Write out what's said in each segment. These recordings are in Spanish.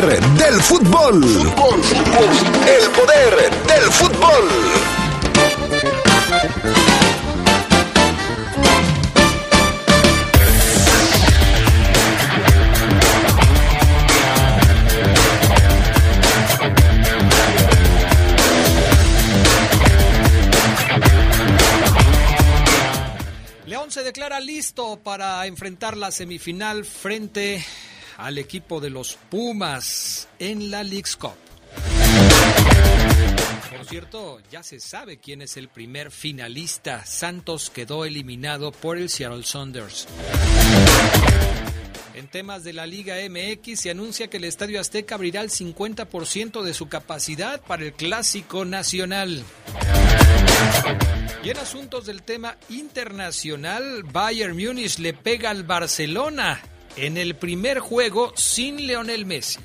del fútbol. El poder del fútbol. se declara listo para enfrentar la semifinal frente al equipo de los Pumas en la League's Cup. Por cierto, ya se sabe quién es el primer finalista. Santos quedó eliminado por el Seattle Saunders. En temas de la Liga MX se anuncia que el Estadio Azteca abrirá el 50% de su capacidad para el Clásico Nacional. Y en asuntos del tema internacional, Bayern Múnich le pega al Barcelona en el primer juego sin Leonel Messi.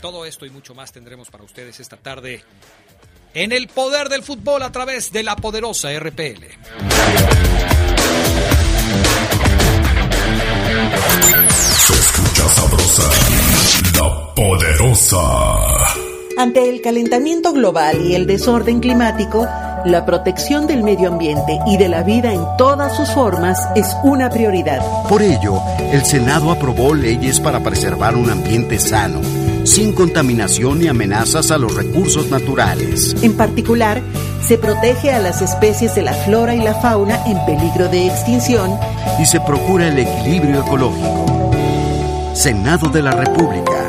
Todo esto y mucho más tendremos para ustedes esta tarde en el poder del fútbol a través de la poderosa RPL. Se escucha sabrosa, la poderosa. Ante el calentamiento global y el desorden climático, la protección del medio ambiente y de la vida en todas sus formas es una prioridad. Por ello, el Senado aprobó leyes para preservar un ambiente sano, sin contaminación ni amenazas a los recursos naturales. En particular, se protege a las especies de la flora y la fauna en peligro de extinción y se procura el equilibrio ecológico. Senado de la República.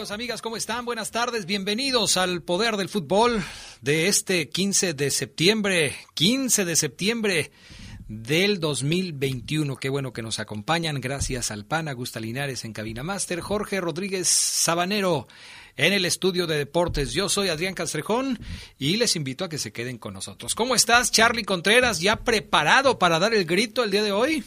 Amigos, amigas? ¿Cómo están? Buenas tardes, bienvenidos al Poder del Fútbol de este 15 de septiembre, 15 de septiembre del 2021. Qué bueno que nos acompañan, gracias al PAN, Augusta Linares en Cabina Master, Jorge Rodríguez Sabanero en el estudio de deportes. Yo soy Adrián Castrejón y les invito a que se queden con nosotros. ¿Cómo estás, Charlie Contreras? ¿Ya preparado para dar el grito el día de hoy?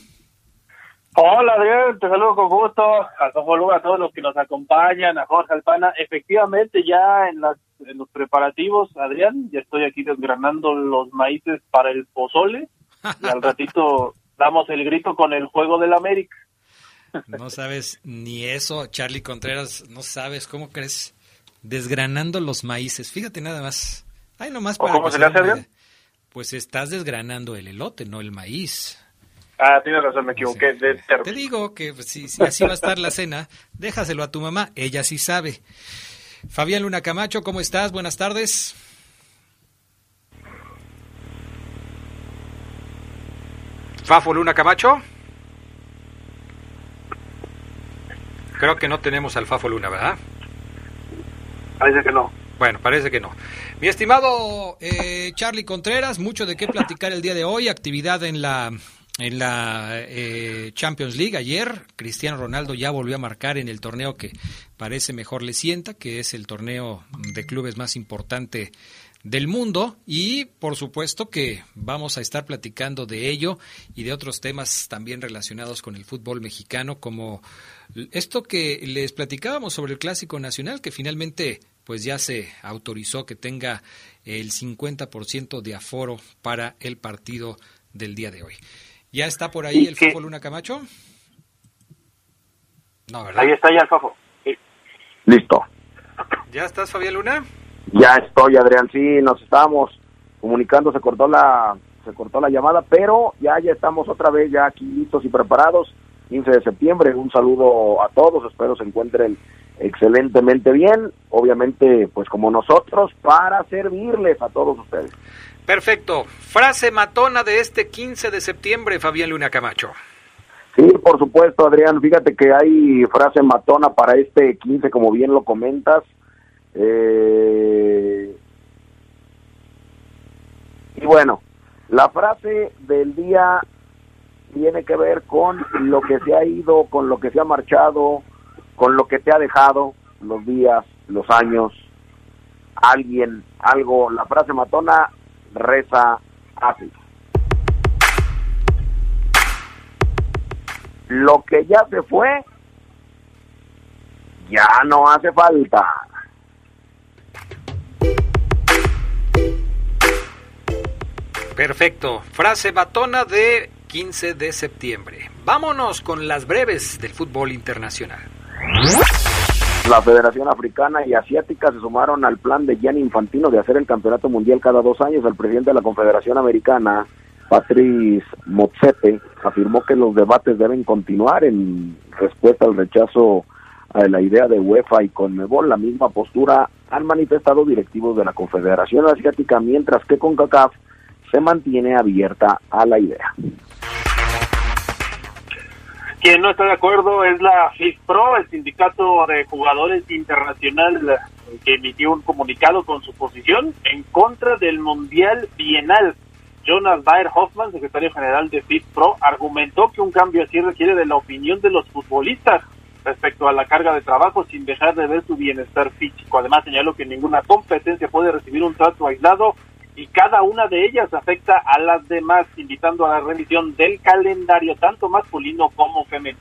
Hola Adrián, te saludo con gusto, a a todos los que nos acompañan, a Jorge Alpana. Efectivamente, ya en, las, en los preparativos, Adrián, ya estoy aquí desgranando los maíces para el pozole y al ratito damos el grito con el juego del América. No sabes ni eso, Charlie Contreras, no sabes, ¿cómo crees? Desgranando los maíces, fíjate nada más. Ay, nomás para ¿Cómo se le hace, Adrián? Pues estás desgranando el elote, no el maíz. Ah, tienes razón, me equivoqué. De Te digo que pues, si, así va a estar la cena, déjaselo a tu mamá, ella sí sabe. Fabián Luna Camacho, ¿cómo estás? Buenas tardes. Fafo Luna Camacho. Creo que no tenemos al Fafo Luna, ¿verdad? Parece que no. Bueno, parece que no. Mi estimado eh, Charlie Contreras, mucho de qué platicar el día de hoy, actividad en la en la eh, Champions League ayer, Cristiano Ronaldo ya volvió a marcar en el torneo que parece mejor le sienta, que es el torneo de clubes más importante del mundo y por supuesto que vamos a estar platicando de ello y de otros temas también relacionados con el fútbol mexicano como esto que les platicábamos sobre el clásico nacional que finalmente pues ya se autorizó que tenga el 50% de aforo para el partido del día de hoy. ¿Ya está por ahí el fútbol Luna Camacho? No, ¿verdad? Ahí está ya el Fafo. Sí. Listo. ¿Ya estás, Fabián Luna? Ya estoy, Adrián. Sí, nos estábamos comunicando, se cortó la se cortó la llamada, pero ya ya estamos otra vez ya aquí listos y preparados. 15 de septiembre, un saludo a todos, espero se encuentren excelentemente bien, obviamente pues como nosotros para servirles a todos ustedes. Perfecto. Frase matona de este 15 de septiembre, Fabián Luna Camacho. Sí, por supuesto, Adrián. Fíjate que hay frase matona para este 15, como bien lo comentas. Eh, y bueno, la frase del día tiene que ver con lo que se ha ido, con lo que se ha marchado, con lo que te ha dejado los días, los años, alguien, algo. La frase matona reza así. Lo que ya se fue, ya no hace falta. Perfecto. Frase matona de 15 de septiembre. Vámonos con las breves del fútbol internacional. La Federación Africana y Asiática se sumaron al plan de Gianni Infantino de hacer el campeonato mundial cada dos años. El presidente de la Confederación Americana, Patrice Motsepe, afirmó que los debates deben continuar en respuesta al rechazo a la idea de UEFA y Conmebol. La misma postura han manifestado directivos de la Confederación Asiática, mientras que CONCACAF se mantiene abierta a la idea. Quien no está de acuerdo es la FIFPRO, el sindicato de jugadores internacional que emitió un comunicado con su posición en contra del Mundial Bienal. Jonas Bayer Hoffman, secretario general de FIFPRO, argumentó que un cambio así requiere de la opinión de los futbolistas respecto a la carga de trabajo sin dejar de ver su bienestar físico. Además señaló que ninguna competencia puede recibir un trato aislado y cada una de ellas afecta a las demás, invitando a la revisión del calendario tanto masculino como femenino.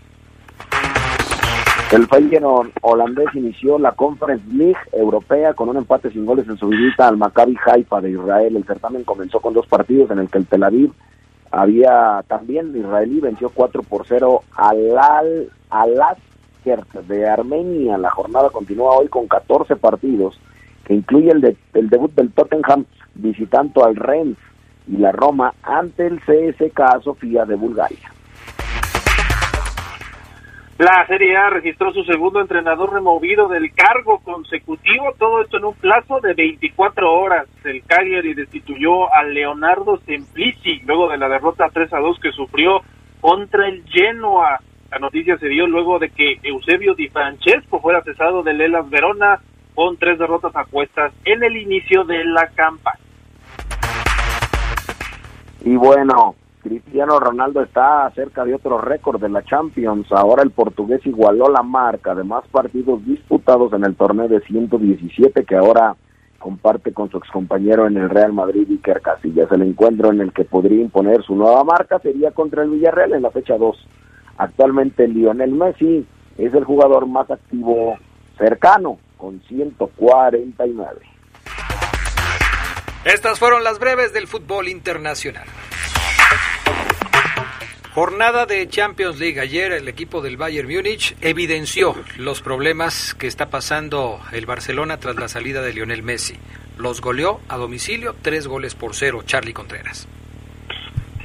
El Feyenoord holandés inició la Conference League europea con un empate sin goles en su visita al Maccabi Haifa de Israel. El certamen comenzó con dos partidos en el que el Tel Aviv había también israelí venció 4 por 0 al al Alaskert de Armenia. La jornada continúa hoy con 14 partidos que incluye el, de, el debut del Tottenham visitando al Rennes y la Roma ante el CSK Sofía de Bulgaria. La Serie A registró su segundo entrenador removido del cargo consecutivo, todo esto en un plazo de 24 horas. El Cagliari destituyó a Leonardo Semplici luego de la derrota 3 a 2 que sufrió contra el Genoa. La noticia se dio luego de que Eusebio Di Francesco fuera cesado del Elas Verona con tres derrotas apuestas en el inicio de la campaña. Y bueno, Cristiano Ronaldo está cerca de otro récord de la Champions. Ahora el portugués igualó la marca de más partidos disputados en el torneo de 117 que ahora comparte con su excompañero en el Real Madrid, Iker Casillas. El encuentro en el que podría imponer su nueva marca sería contra el Villarreal en la fecha 2. Actualmente Lionel Messi es el jugador más activo cercano con 149. Estas fueron las breves del fútbol internacional. Jornada de Champions League. Ayer el equipo del Bayern Múnich evidenció los problemas que está pasando el Barcelona tras la salida de Lionel Messi. Los goleó a domicilio, tres goles por cero, Charlie Contreras.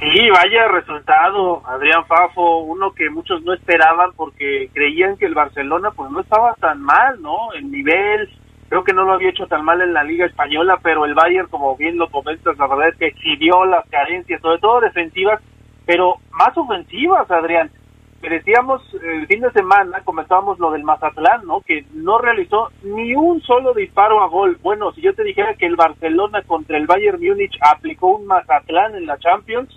Sí, vaya resultado, Adrián Fafo, uno que muchos no esperaban porque creían que el Barcelona pues no estaba tan mal, ¿no? El nivel, creo que no lo había hecho tan mal en la Liga Española, pero el Bayern, como bien lo comentas, la verdad es que exhibió las carencias, sobre todo defensivas, pero más ofensivas, Adrián. Decíamos el fin de semana, comentábamos lo del Mazatlán, ¿no? Que no realizó ni un solo disparo a gol. Bueno, si yo te dijera que el Barcelona contra el Bayern Múnich aplicó un Mazatlán en la Champions,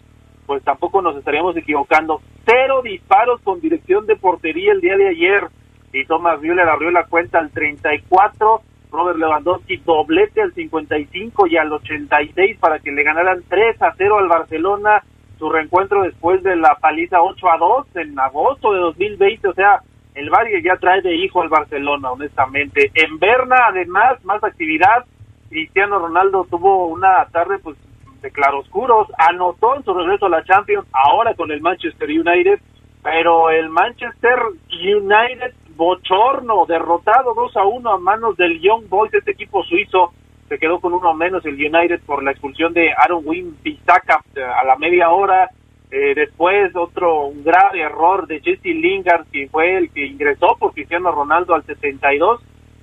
pues tampoco nos estaríamos equivocando. Cero disparos con dirección de portería el día de ayer. Y Thomas Müller abrió la cuenta al 34, Robert Lewandowski doblete al 55 y al 86 para que le ganaran 3 a 0 al Barcelona su reencuentro después de la paliza 8 a 2 en agosto de 2020, o sea, el Bayern ya trae de hijo al Barcelona, honestamente. En Berna, además, más actividad. Cristiano Ronaldo tuvo una tarde pues de claroscuros, anotó en su regreso a la Champions, ahora con el Manchester United, pero el Manchester United bochorno, derrotado 2 a 1 a manos del Young Boys, este equipo suizo se quedó con uno menos el United por la expulsión de Aaron Wynn Pisaka eh, a la media hora. Eh, después otro un grave error de Jesse Lingard, que fue el que ingresó por Cristiano Ronaldo al 72.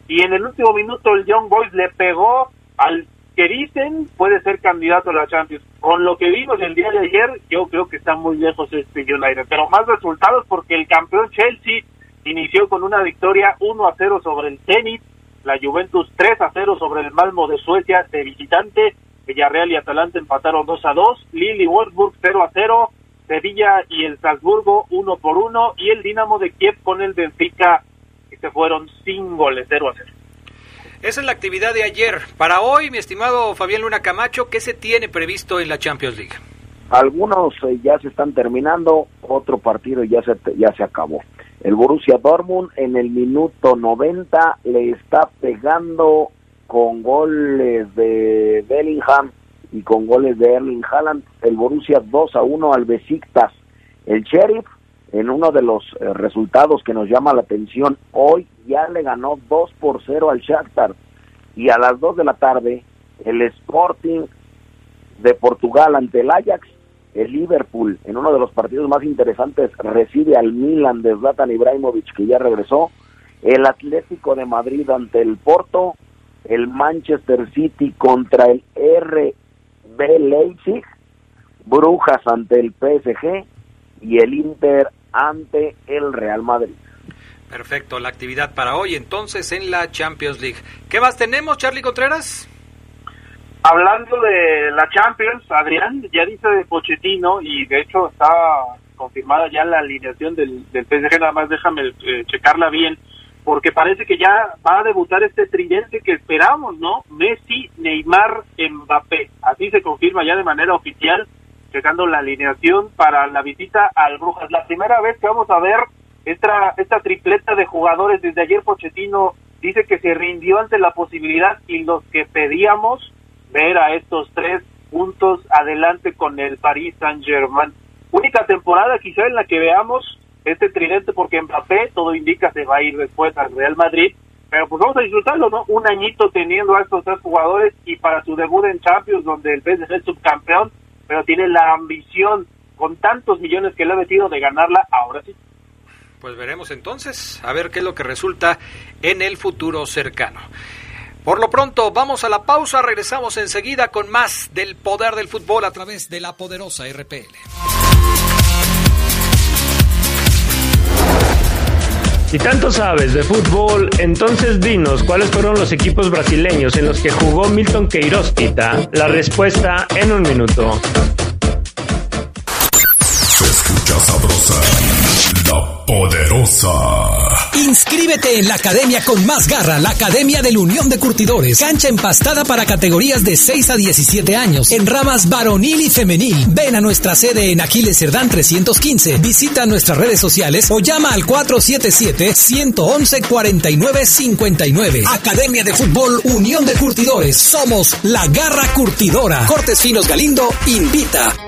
Y en el último minuto el Young Boys le pegó al que dicen puede ser candidato a la Champions. Con lo que vimos el día de ayer, yo creo que está muy lejos este United. Pero más resultados porque el campeón Chelsea inició con una victoria 1 a 0 sobre el Zenit, la Juventus 3 a 0 sobre el Malmo de Suecia de visitante, Villarreal y Atalanta empataron 2 a 2, Lille y Wolfsburg 0 a 0, Sevilla y el Salzburgo 1 por 1 y el Dinamo de Kiev con el Benfica que se fueron sin goles 0 a 0. Esa es la actividad de ayer. Para hoy, mi estimado Fabián Luna Camacho, ¿qué se tiene previsto en la Champions League? Algunos eh, ya se están terminando, otro partido ya se, ya se acabó. El Borussia Dortmund en el minuto 90 le está pegando con goles de Bellingham y con goles de Erling Haaland el Borussia 2 a 1 al Besiktas. El Sheriff en uno de los eh, resultados que nos llama la atención hoy ya le ganó 2 por 0 al Shakhtar y a las 2 de la tarde el Sporting de Portugal ante el Ajax el Liverpool, en uno de los partidos más interesantes, recibe al Milan de Zlatan Ibrahimovic, que ya regresó. El Atlético de Madrid ante el Porto. El Manchester City contra el RB Leipzig. Brujas ante el PSG. Y el Inter ante el Real Madrid. Perfecto, la actividad para hoy entonces en la Champions League. ¿Qué más tenemos, Charlie Contreras? Hablando de la Champions, Adrián, ya dice de Pochettino y de hecho está confirmada ya la alineación del, del PSG, nada más déjame eh, checarla bien, porque parece que ya va a debutar este tridente que esperamos, ¿no? Messi, Neymar, Mbappé. Así se confirma ya de manera oficial, checando la alineación para la visita al Brujas. La primera vez que vamos a ver esta, esta tripleta de jugadores, desde ayer Pochettino dice que se rindió ante la posibilidad y los que pedíamos ver a estos tres puntos adelante con el Paris Saint Germain. Única temporada quizá en la que veamos este tridente porque Mbappé todo indica se va a ir después al Real Madrid, pero pues vamos a disfrutarlo, ¿no? Un añito teniendo a estos tres jugadores y para su debut en Champions donde el PSG es subcampeón, pero tiene la ambición con tantos millones que le ha metido de ganarla, ahora sí. Pues veremos entonces, a ver qué es lo que resulta en el futuro cercano. Por lo pronto, vamos a la pausa, regresamos enseguida con más del poder del fútbol a través de la poderosa RPL. Si tanto sabes de fútbol, entonces dinos cuáles fueron los equipos brasileños en los que jugó Milton Queiroz Pita. La respuesta en un minuto. Inscríbete en la academia con más garra, la Academia de la Unión de Curtidores. Cancha empastada para categorías de 6 a 17 años, en ramas varonil y femenil. Ven a nuestra sede en Aquiles Cerdán 315. Visita nuestras redes sociales o llama al 477-111-4959. Academia de Fútbol Unión de Curtidores. Somos la garra curtidora. Cortes Finos Galindo invita.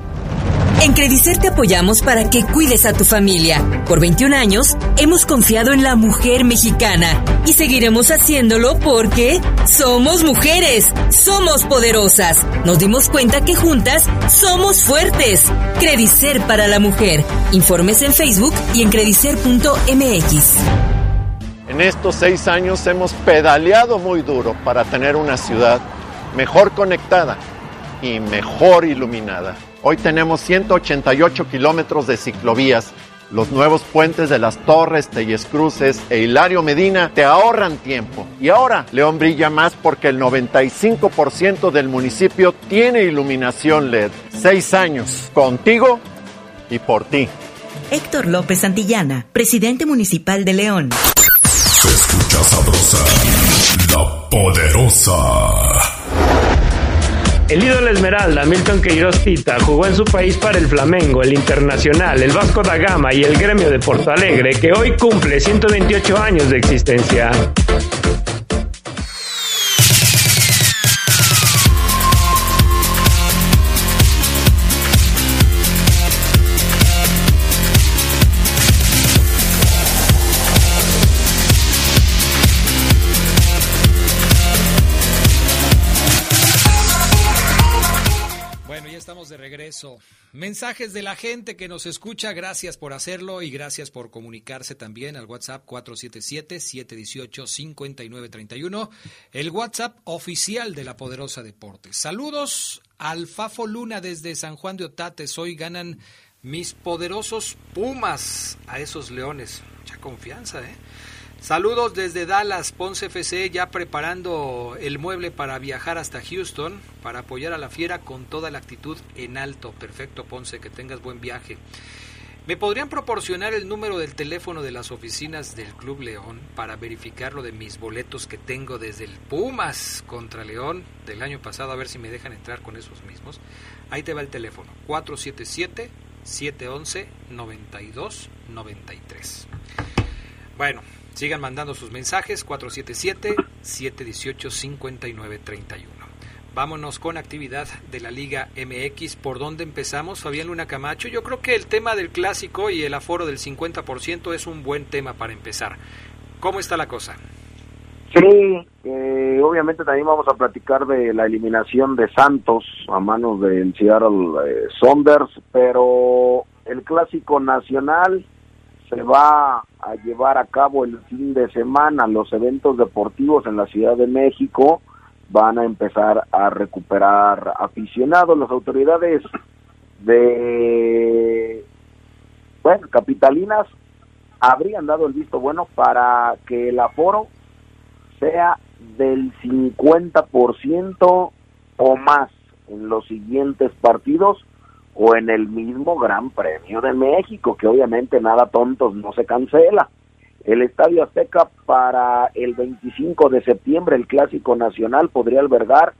En Credicer te apoyamos para que cuides a tu familia. Por 21 años hemos confiado en la mujer mexicana y seguiremos haciéndolo porque somos mujeres, somos poderosas. Nos dimos cuenta que juntas somos fuertes. Credicer para la mujer. Informes en Facebook y en credicer.mx. En estos seis años hemos pedaleado muy duro para tener una ciudad mejor conectada y mejor iluminada. Hoy tenemos 188 kilómetros de ciclovías. Los nuevos puentes de las Torres, Telles Cruces e Hilario Medina te ahorran tiempo. Y ahora León brilla más porque el 95% del municipio tiene iluminación LED. Seis años contigo y por ti. Héctor López Santillana, presidente municipal de León. Se escucha sabrosa, la poderosa. El ídolo Esmeralda, Milton Queiroz Tita, jugó en su país para el Flamengo, el Internacional, el Vasco da Gama y el Gremio de Porto Alegre, que hoy cumple 128 años de existencia. Mensajes de la gente que nos escucha, gracias por hacerlo y gracias por comunicarse también al WhatsApp 477-718-5931, el WhatsApp oficial de la Poderosa Deportes. Saludos al Fafo Luna desde San Juan de Otates. Hoy ganan mis poderosos Pumas a esos leones. Mucha confianza, ¿eh? Saludos desde Dallas, Ponce FC ya preparando el mueble para viajar hasta Houston para apoyar a la fiera con toda la actitud en alto. Perfecto, Ponce, que tengas buen viaje. ¿Me podrían proporcionar el número del teléfono de las oficinas del Club León para verificar lo de mis boletos que tengo desde el Pumas contra León del año pasado? A ver si me dejan entrar con esos mismos. Ahí te va el teléfono, 477-711-9293. Bueno, Sigan mandando sus mensajes 477-718-5931. Vámonos con actividad de la Liga MX. ¿Por dónde empezamos, Fabián Luna Camacho? Yo creo que el tema del clásico y el aforo del 50% es un buen tema para empezar. ¿Cómo está la cosa? Sí, eh, obviamente también vamos a platicar de la eliminación de Santos a manos del Seattle eh, Saunders, pero el clásico nacional se va a llevar a cabo el fin de semana. Los eventos deportivos en la Ciudad de México van a empezar a recuperar aficionados. Las autoridades de, bueno, capitalinas habrían dado el visto bueno para que el aforo sea del 50% o más en los siguientes partidos o en el mismo Gran Premio de México, que obviamente nada tontos no se cancela. El Estadio Azteca para el 25 de septiembre, el Clásico Nacional, podría albergar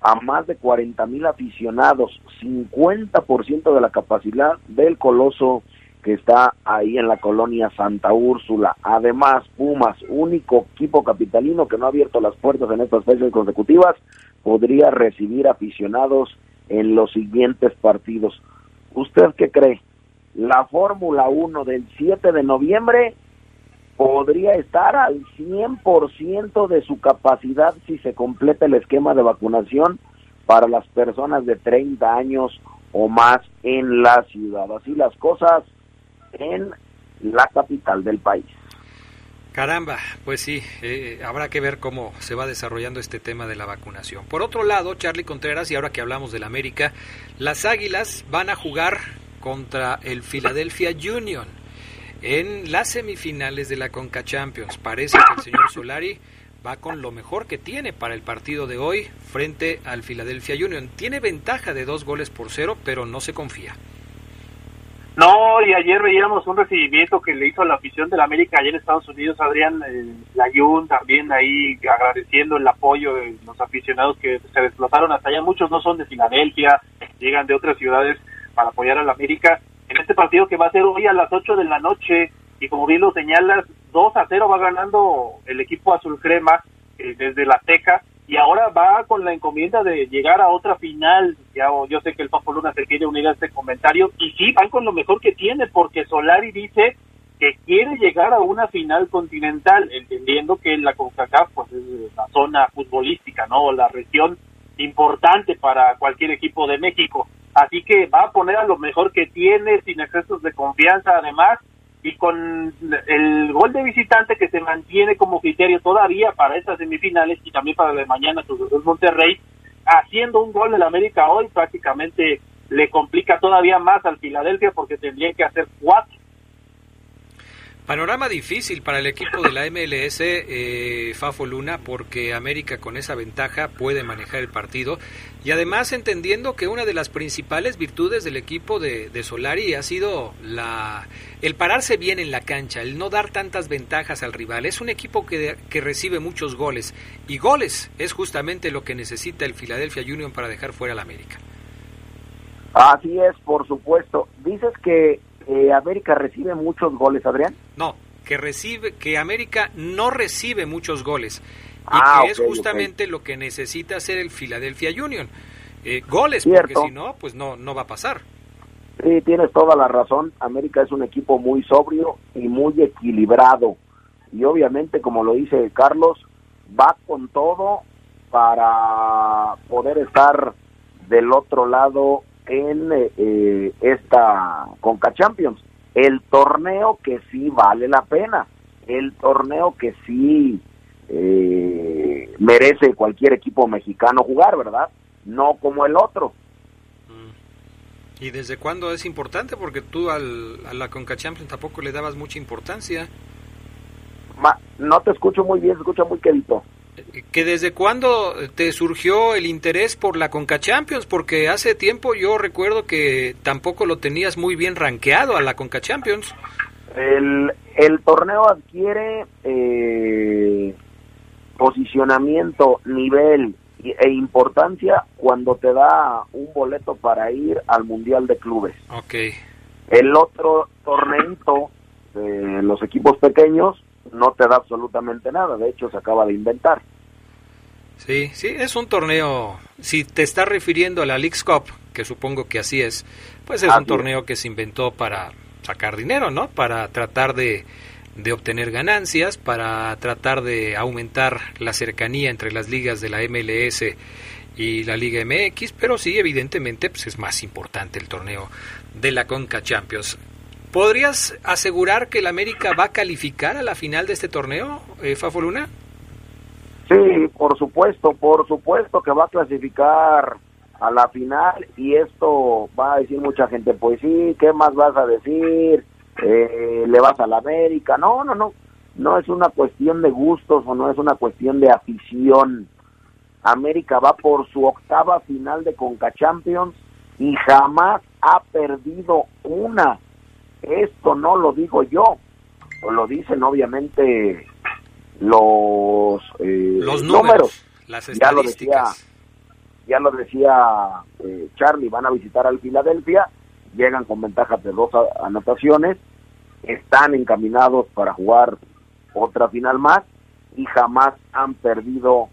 a más de 40 mil aficionados, 50% de la capacidad del Coloso que está ahí en la colonia Santa Úrsula. Además, Pumas, único equipo capitalino que no ha abierto las puertas en estas fechas consecutivas, podría recibir aficionados en los siguientes partidos. ¿Usted qué cree? La Fórmula 1 del 7 de noviembre podría estar al 100% de su capacidad si se completa el esquema de vacunación para las personas de 30 años o más en la ciudad. Así las cosas en la capital del país. Caramba, pues sí, eh, habrá que ver cómo se va desarrollando este tema de la vacunación. Por otro lado, Charlie Contreras, y ahora que hablamos del América, las Águilas van a jugar contra el Philadelphia Union en las semifinales de la Conca Champions. Parece que el señor Solari va con lo mejor que tiene para el partido de hoy frente al Philadelphia Union. Tiene ventaja de dos goles por cero, pero no se confía. No, y ayer veíamos un recibimiento que le hizo a la afición de la América allá en Estados Unidos, Adrián eh, Layún, también ahí agradeciendo el apoyo de los aficionados que se desplazaron hasta allá. Muchos no son de Filadelfia, llegan de otras ciudades para apoyar a la América. En este partido que va a ser hoy a las 8 de la noche, y como bien lo señalas, 2 a 0 va ganando el equipo azul crema eh, desde la Teca y ahora va con la encomienda de llegar a otra final. Ya, yo sé que el Papo Luna se quiere unir a este comentario y sí, van con lo mejor que tiene porque Solari dice que quiere llegar a una final continental, entendiendo que la CONCACAF pues, es la zona futbolística, ¿no? La región importante para cualquier equipo de México. Así que va a poner a lo mejor que tiene, sin excesos de confianza además, y con el gol de visitante que se mantiene como criterio todavía para estas semifinales y también para la de mañana Cruz Monterrey, haciendo un gol del América hoy prácticamente le complica todavía más al Filadelfia porque tendría que hacer cuatro Panorama difícil para el equipo de la MLS, eh, Fafo Luna, porque América con esa ventaja puede manejar el partido y además entendiendo que una de las principales virtudes del equipo de, Solari ha sido la, el pararse bien en la cancha, el no dar tantas ventajas al rival. Es un equipo que, que recibe muchos goles y goles es justamente lo que necesita el Philadelphia Union para dejar fuera al América. Así es, por supuesto. Dices que eh, América recibe muchos goles, Adrián. No, que recibe, que América no recibe muchos goles y ah, que es justamente lo que necesita hacer el Philadelphia Union. Eh, goles, porque si no, pues no, no va a pasar. Sí, tienes toda la razón. América es un equipo muy sobrio y muy equilibrado. Y obviamente, como lo dice Carlos, va con todo para poder estar del otro lado en eh, esta Conca Champions. El torneo que sí vale la pena, el torneo que sí eh, merece cualquier equipo mexicano jugar, ¿verdad? No como el otro. ¿Y desde cuándo es importante? Porque tú al, a la Conca Champions tampoco le dabas mucha importancia. no te escucho muy bien, se escucha muy quedito que desde cuándo te surgió el interés por la Conca Champions, porque hace tiempo yo recuerdo que tampoco lo tenías muy bien rankeado a la Conca Champions. El, el torneo adquiere eh, posicionamiento, nivel e importancia cuando te da un boleto para ir al Mundial de Clubes. Ok. El otro torneito de los equipos pequeños no te da absolutamente nada, de hecho se acaba de inventar. Sí, sí, es un torneo, si te estás refiriendo a la League's Cup, que supongo que así es, pues es un torneo que se inventó para sacar dinero, ¿no? Para tratar de, de obtener ganancias, para tratar de aumentar la cercanía entre las ligas de la MLS y la Liga MX, pero sí, evidentemente, pues es más importante el torneo de la Conca Champions. ¿Podrías asegurar que el América va a calificar a la final de este torneo, eh, Fafo Luna? Sí, por supuesto, por supuesto que va a clasificar a la final y esto va a decir mucha gente, pues sí, ¿qué más vas a decir? Eh, ¿Le vas a la América? No, no, no, no es una cuestión de gustos o no es una cuestión de afición. América va por su octava final de Conca Champions y jamás ha perdido una. Esto no lo digo yo, lo dicen obviamente los, eh, los números, las ya lo decía, ya lo decía eh, Charlie, van a visitar al Filadelfia, llegan con ventajas de dos anotaciones, están encaminados para jugar otra final más y jamás han perdido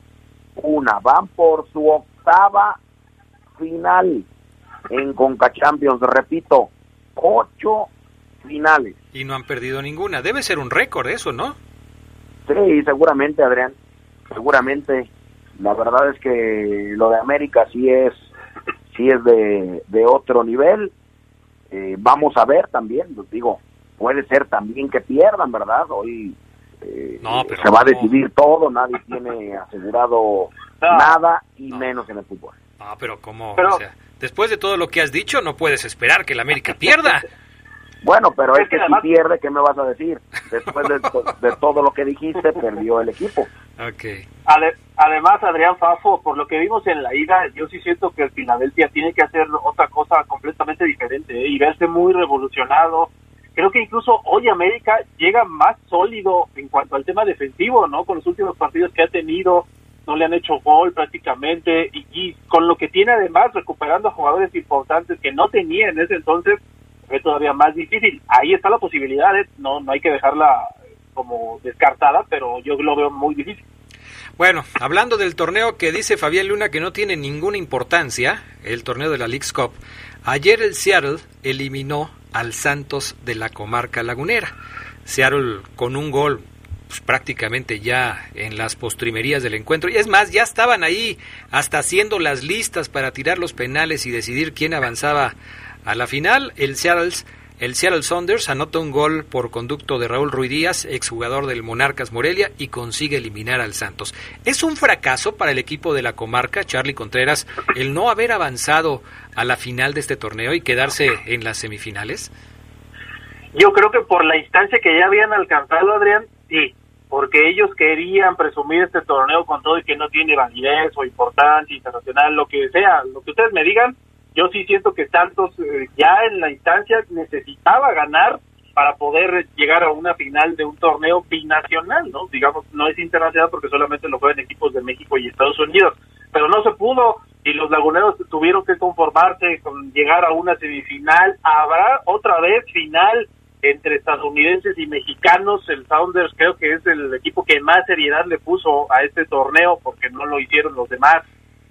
una. Van por su octava final en Conca Champions, repito, ocho finales. Y no han perdido ninguna. Debe ser un récord eso, ¿no? Sí, seguramente, Adrián. Seguramente. La verdad es que lo de América sí es, sí es de, de otro nivel. Eh, vamos a ver también, pues digo, puede ser también que pierdan, ¿verdad? Hoy eh, se va a decidir todo, nadie tiene asegurado nada y menos en el fútbol. Ah, pero como, o sea, después de todo lo que has dicho, no puedes esperar que el América pierda. Bueno, pero es, que, si pierde, ¿qué me vas a decir? Después de, todo lo que dijiste, perdió el equipo. Okay. además, Adrián Fafo, por lo que vimos en la ida, yo sí siento que el Filadelfia tiene que hacer otra cosa completamente diferente ¿eh? y verse muy revolucionado. Creo que incluso hoy América llega más sólido en cuanto al tema defensivo, ¿no? Con los últimos partidos que ha tenido, no le han hecho gol prácticamente y, y con lo que tiene además recuperando a jugadores importantes que no tenía en ese entonces, es todavía más difícil. Ahí está la posibilidad, ¿eh? no, no hay que dejarla como descartada, pero yo lo veo muy difícil. Bueno, hablando del torneo que dice Fabián Luna que no tiene ninguna importancia, el torneo de la League's Cup, ayer el Seattle eliminó al Santos de la comarca lagunera. Seattle con un gol pues, prácticamente ya en las postrimerías del encuentro. Y es más, ya estaban ahí hasta haciendo las listas para tirar los penales y decidir quién avanzaba a la final. El Seattle, el Seattle Saunders anota un gol por conducto de Raúl Ruiz Díaz, exjugador del Monarcas Morelia, y consigue eliminar al Santos. Es un fracaso para el equipo de la comarca, Charlie Contreras, el no haber avanzado a la final de este torneo y quedarse en las semifinales. Yo creo que por la instancia que ya habían alcanzado, Adrián, sí, porque ellos querían presumir este torneo con todo y que no tiene validez o importancia internacional, lo que sea, lo que ustedes me digan, yo sí siento que Santos eh, ya en la instancia necesitaba ganar para poder llegar a una final de un torneo binacional, ¿no? Digamos, no es internacional porque solamente lo juegan equipos de México y Estados Unidos, pero no se pudo y los laguneros tuvieron que conformarse con llegar a una semifinal. Habrá otra vez final entre estadounidenses y mexicanos. El Sounders creo que es el equipo que más seriedad le puso a este torneo porque no lo hicieron los demás.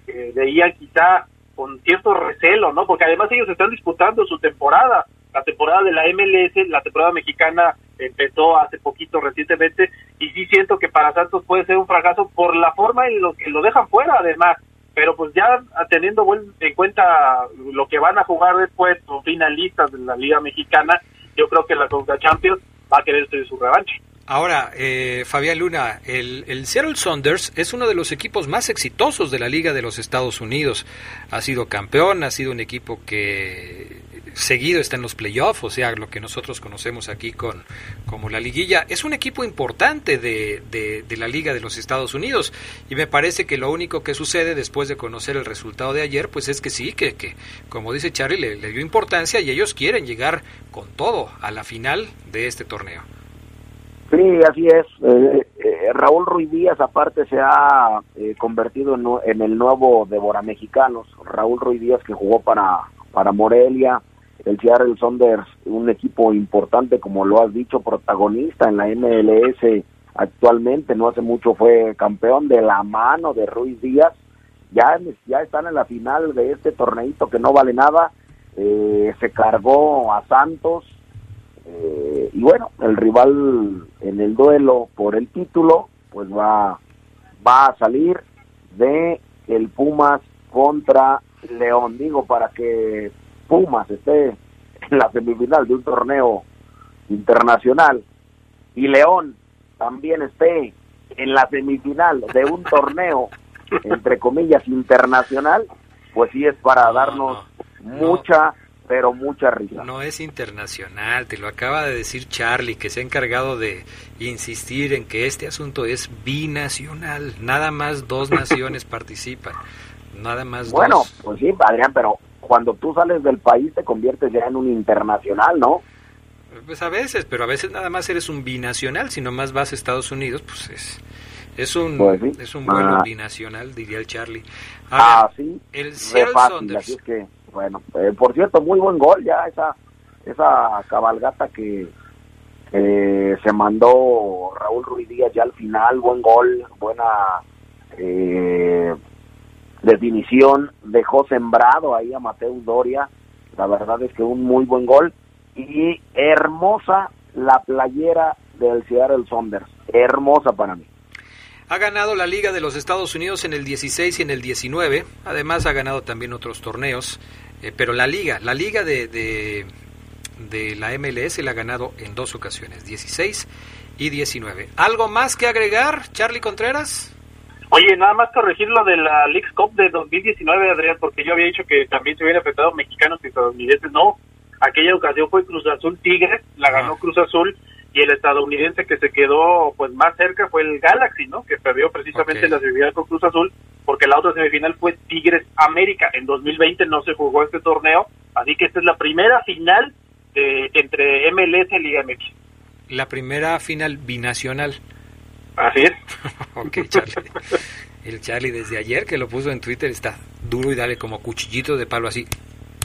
Eh, veían quizá con cierto recelo, ¿no? Porque además ellos están disputando su temporada. La temporada de la MLS, la temporada mexicana empezó hace poquito recientemente y sí siento que para Santos puede ser un fracaso por la forma en lo que lo dejan fuera además pero pues ya teniendo en cuenta lo que van a jugar después, los finalistas de la Liga Mexicana, yo creo que la Conca Champions va a querer su revancha. Ahora, eh, Fabián Luna, el, Seattle Saunders es uno de los equipos más exitosos de la Liga de los Estados Unidos. Ha sido campeón, ha sido un equipo que seguido está en los playoffs, o sea, lo que nosotros conocemos aquí con como la liguilla. Es un equipo importante de, de, la Liga de los Estados Unidos y me parece que lo único que sucede después de conocer el resultado de ayer, pues es que sí, que, que como dice Charlie, le dio importancia y ellos quieren llegar con todo a la final de este torneo. Sí, así es. Eh, eh, Raúl Ruiz Díaz, aparte, se ha eh, convertido en, el nuevo Devora Mexicanos. Raúl Ruiz Díaz, que jugó para, para Morelia, el Seattle Saunders, un equipo importante, como lo has dicho, protagonista en la MLS actualmente. No hace mucho fue campeón de la mano de Ruiz Díaz. Ya, ya están en la final de este torneito que no vale nada. se cargó a Santos eh, y bueno, el rival en el duelo por el título, pues va, va a salir de el Pumas contra León. Digo, para que Pumas esté en la semifinal de un torneo internacional y León también esté en la semifinal de un torneo, entre comillas, internacional, pues sí es para darnos mucha pero mucha risa. No es internacional, te lo acaba de decir Charlie, que se ha encargado de insistir en que este asunto es binacional, nada más dos naciones participan, nada más bueno, pues sí, Adrián, pero cuando tú sales del país te conviertes ya en un internacional, ¿no? Pues a veces, pero a veces nada más eres un binacional, si nomás vas a Estados Unidos, pues es, es un, pues es un vuelo ah. binacional, diría el Charlie. ah, sí, el Seattle así es que bueno, eh, por cierto, muy buen gol ya esa esa cabalgata que se mandó Raúl Ruiz Díaz ya al final, buen gol, buena eh, definición, dejó sembrado ahí a Mateus Doria, la verdad es que un muy buen gol y hermosa la playera del Seattle Saunders, hermosa para mí. Ha ganado la Liga de los Estados Unidos en el 16 y en el 19. Además ha ganado también otros torneos. Eh, pero la Liga, la Liga de, de, de, la MLS la ha ganado en dos ocasiones, 16 y 19. ¿Algo más que agregar, Charlie Contreras? Oye, nada más corregir lo de la League Cup de 2019, Adrián, porque yo había dicho que también se hubieran afectado mexicanos y estadounidenses. No, aquella ocasión fue Cruz Azul Tigres, la ganó Cruz Azul y el estadounidense que se quedó pues más cerca fue el Galaxy, ¿no? Que perdió precisamente la semifinal con Cruz Azul, porque la otra semifinal fue Tigres América. En 2020 no se jugó este torneo, así que esta es la primera final de, entre MLS y Liga MX. La primera final binacional. Así es. ok, Charlie. El Charlie desde ayer que lo puso en Twitter está duro y dale como cuchillito de palo así.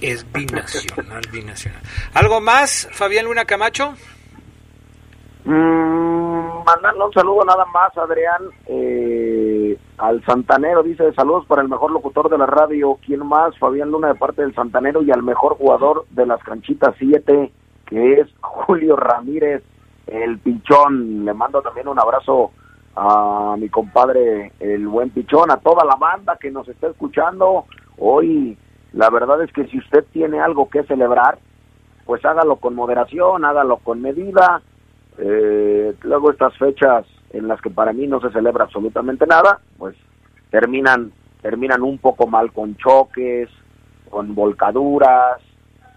Es binacional, binacional. ¿Algo más, Fabián Luna Camacho? Mm, mandarle un saludo nada más, Adrián. Eh, al Santanero, dice saludos para el mejor locutor de la radio, ¿quién más? Fabián Luna de parte del Santanero y al mejor jugador de las canchitas 7, que es Julio Ramírez, el Pichón. Le mando también un abrazo a mi compadre, el buen Pichón, a toda la banda que nos está escuchando. Hoy, la verdad es que si usted tiene algo que celebrar, pues hágalo con moderación, hágalo con medida. Eh, luego estas fechas en las que para mí no se celebra absolutamente nada, pues terminan terminan un poco mal con choques, con volcaduras,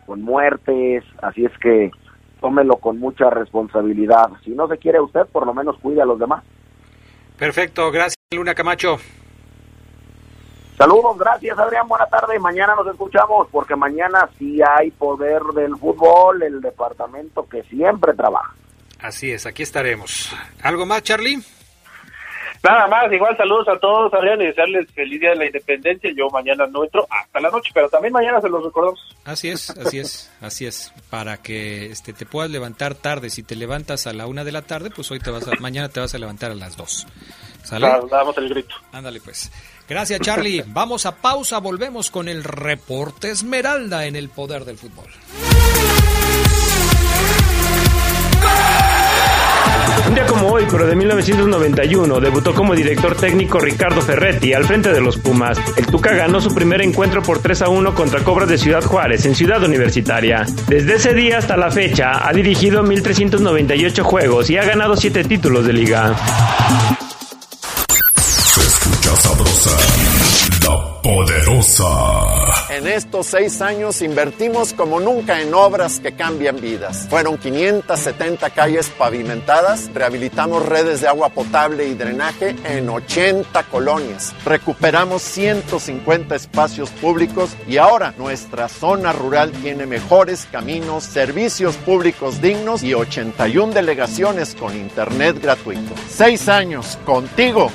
con muertes, así es que tómelo con mucha responsabilidad. Si no se quiere usted, por lo menos cuide a los demás. Perfecto, gracias Luna Camacho. Saludos, gracias Adrián, buena tarde. Mañana nos escuchamos porque mañana sí hay poder del fútbol, el departamento que siempre trabaja. Así es, aquí estaremos. ¿Algo más, Charlie? Nada más, igual saludos a todos, Adrián, y desearles feliz día de la independencia. Yo mañana no entro hasta la noche, pero también mañana se los recordamos. Así es, así es, así es. Para que este, te puedas levantar tarde. Si te levantas a la una de la tarde, pues hoy te vas a, mañana te vas a levantar a las dos. ¿Sale? damos el grito. Ándale, pues. Gracias, Charlie. Vamos a pausa, volvemos con el reporte Esmeralda en el poder del fútbol. Un día como hoy, pero de 1991, debutó como director técnico Ricardo Ferretti al frente de los Pumas. El Tuca ganó su primer encuentro por 3 a 1 contra Cobras de Ciudad Juárez en Ciudad Universitaria. Desde ese día hasta la fecha ha dirigido 1.398 juegos y ha ganado 7 títulos de liga. Poderosa. En estos seis años invertimos como nunca en obras que cambian vidas. Fueron 570 calles pavimentadas, rehabilitamos redes de agua potable y drenaje en 80 colonias, recuperamos 150 espacios públicos y ahora nuestra zona rural tiene mejores caminos, servicios públicos dignos y 81 delegaciones con internet gratuito. Seis años contigo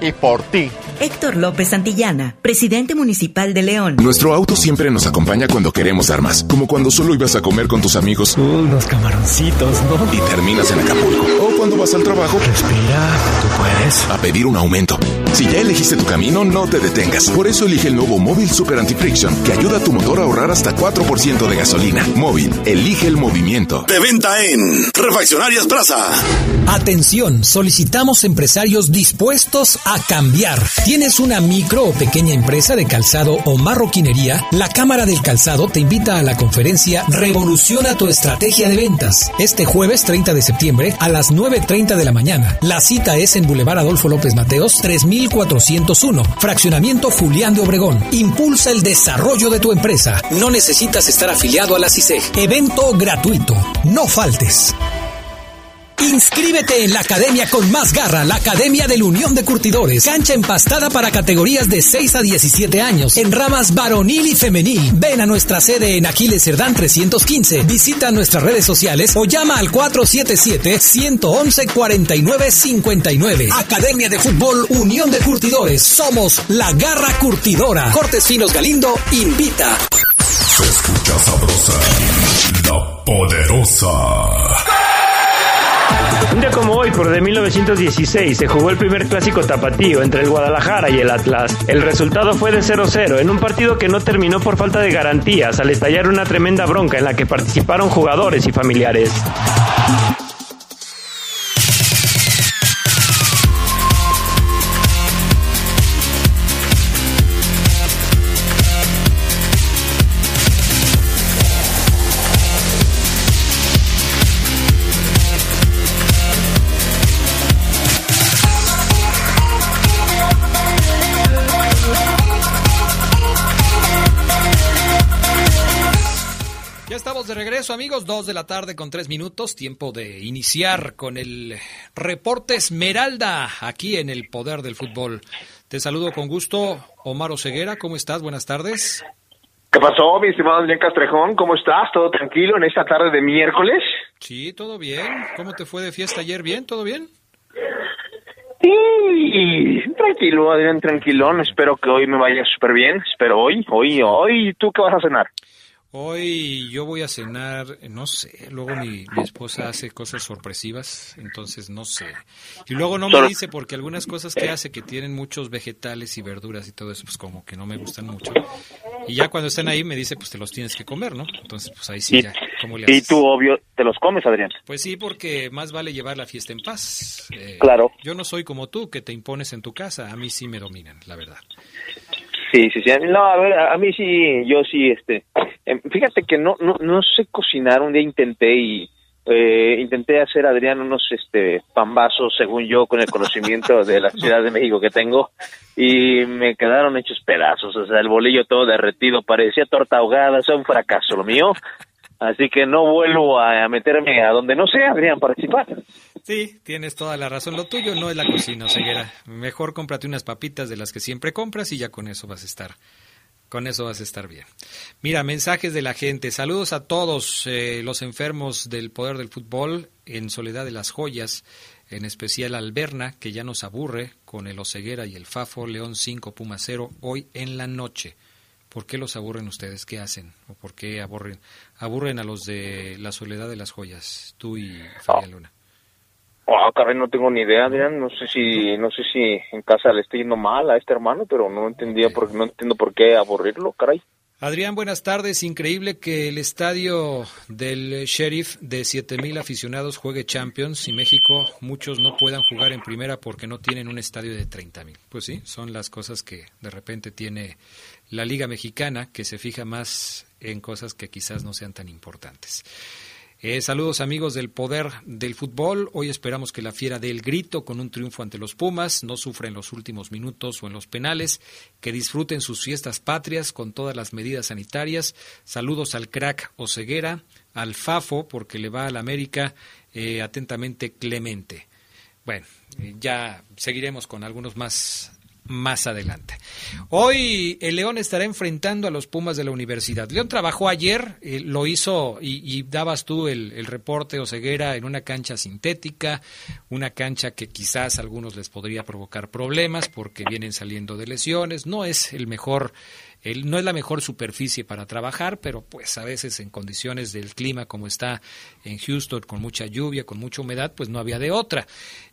y por ti. Héctor López Santillana, presidente municipal de León. Nuestro auto siempre nos acompaña cuando queremos dar más, como cuando solo ibas a comer con tus amigos. Unos camaroncitos, ¿no? Y terminas en Acapulco. Cuando vas al trabajo. Respira, tú puedes. A pedir un aumento. Si ya elegiste tu camino, no te detengas. Por eso elige el nuevo Móvil Super Anti-Friction, que ayuda a tu motor a ahorrar hasta 4% de gasolina. Móvil, elige el movimiento. De venta en Refaccionarias Plaza. Atención, solicitamos empresarios dispuestos a cambiar. ¿Tienes una micro o pequeña empresa de calzado o marroquinería? La Cámara del Calzado te invita a la conferencia Revoluciona tu estrategia de ventas. Este jueves 30 de septiembre a las 9.30 de la mañana. La cita es en Boulevard Adolfo López Mateos 3401, Fraccionamiento Julián de Obregón. Impulsa el desarrollo de tu empresa. No necesitas estar afiliado a la CISEG. Evento gratuito. No faltes. Inscríbete en la academia con más garra, la Academia de la Unión de Curtidores. Cancha empastada para categorías de 6 a 17 años, en ramas varonil y femenil. Ven a nuestra sede en Aquiles Cerdán 315. Visita nuestras redes sociales o llama al 477-111-4959. Academia de Fútbol Unión de Curtidores. Somos la garra curtidora. Cortes Finos Galindo invita. Se escucha sabrosa, la poderosa. Un día como hoy, por de 1916, se jugó el primer clásico tapatío entre el Guadalajara y el Atlas. El resultado fue de 0-0 en un partido que no terminó por falta de garantías al estallar una tremenda bronca en la que participaron jugadores y familiares. Amigos. Dos de la tarde con tres minutos. Tiempo de iniciar con el reporte Esmeralda aquí en el Poder del Fútbol. Te saludo con gusto, Omar Oseguera. ¿Cómo estás? Buenas tardes. ¿Qué pasó, mi estimado Adrián Castrejón? ¿Cómo estás? ¿Todo tranquilo en esta tarde de miércoles? Sí, todo bien. ¿Cómo te fue de fiesta ayer? ¿Bien? ¿Todo bien? Sí, tranquilo, Adrián, tranquilón. Espero que hoy me vaya súper bien. Espero hoy, hoy, hoy. ¿Tú qué vas a cenar? Hoy yo voy a cenar, no sé, luego mi, mi esposa hace cosas sorpresivas, entonces no sé. Y luego no me dice porque algunas cosas que hace que tienen muchos vegetales y verduras y todo eso, pues como que no me gustan mucho. Y ya cuando están ahí me dice, pues te los tienes que comer, ¿no? Entonces, pues ahí sí ya, ¿cómo le Y tú, obvio, te los comes, Adrián. Pues sí, porque más vale llevar la fiesta en paz. Eh, Claro. Yo no soy como tú, que te impones en tu casa, a mí sí me dominan, la verdad. Sí, sí, sí. No, a ver, a mí sí, yo sí, este. em, Fíjate que no, no, no sé cocinar. Un día intenté y eh, intenté hacer, Adrián, unos este pambazos, según yo, con el conocimiento de la Ciudad de México que tengo, y me quedaron hechos pedazos. O sea, el bolillo todo derretido, parecía torta ahogada, o sea, un fracaso lo mío. Así que no vuelvo a, meterme a donde no sé, Adrián, participar. Sí, tienes toda la razón. Lo tuyo no es la cocina, ceguera. Mejor cómprate unas papitas de las que siempre compras y ya con eso vas a estar. Con eso vas a estar bien. Mira, mensajes de la gente. Saludos a todos eh, los enfermos del poder del fútbol en Soledad de las Joyas, en especial Alberna, que ya nos aburre con el Oceguera y el Fafo León 5 Puma 0 hoy en la noche. ¿Por qué los aburren ustedes? ¿Qué hacen? ¿O por qué aburren, aburren a los de la Soledad de las Joyas, tú y Fabián Luna? Ah, caray, no tengo ni idea, Adrián. No sé si, no sé si en casa le está yendo mal a este hermano, pero no entendía por, no entiendo por qué aburrirlo, caray. Adrián, buenas tardes. Increíble que el estadio del Sheriff de 7000 aficionados juegue Champions y México muchos no puedan jugar en primera porque no tienen un estadio de 30000. Pues sí, son las cosas que de repente tiene la Liga Mexicana que se fija más en cosas que quizás no sean tan importantes. Eh, saludos amigos del poder del fútbol. Hoy esperamos que la fiera dé el grito con un triunfo ante los Pumas, no sufra en los últimos minutos o en los penales, que disfruten sus fiestas patrias con todas las medidas sanitarias. Saludos al crack Oceguera, al Fafo, porque le va al América, eh, atentamente Clemente. Bueno, eh, ya seguiremos con algunos más más adelante. Hoy el León estará enfrentando a los Pumas de la Universidad. León trabajó ayer, eh, lo hizo y, dabas tú el, el reporte o ceguera en una cancha sintética, una cancha que quizás a algunos les podría provocar problemas porque vienen saliendo de lesiones. No es el mejor, no es la mejor superficie para trabajar, pero pues a veces en condiciones del clima como está en Houston, con mucha lluvia, con mucha humedad, pues no había de otra.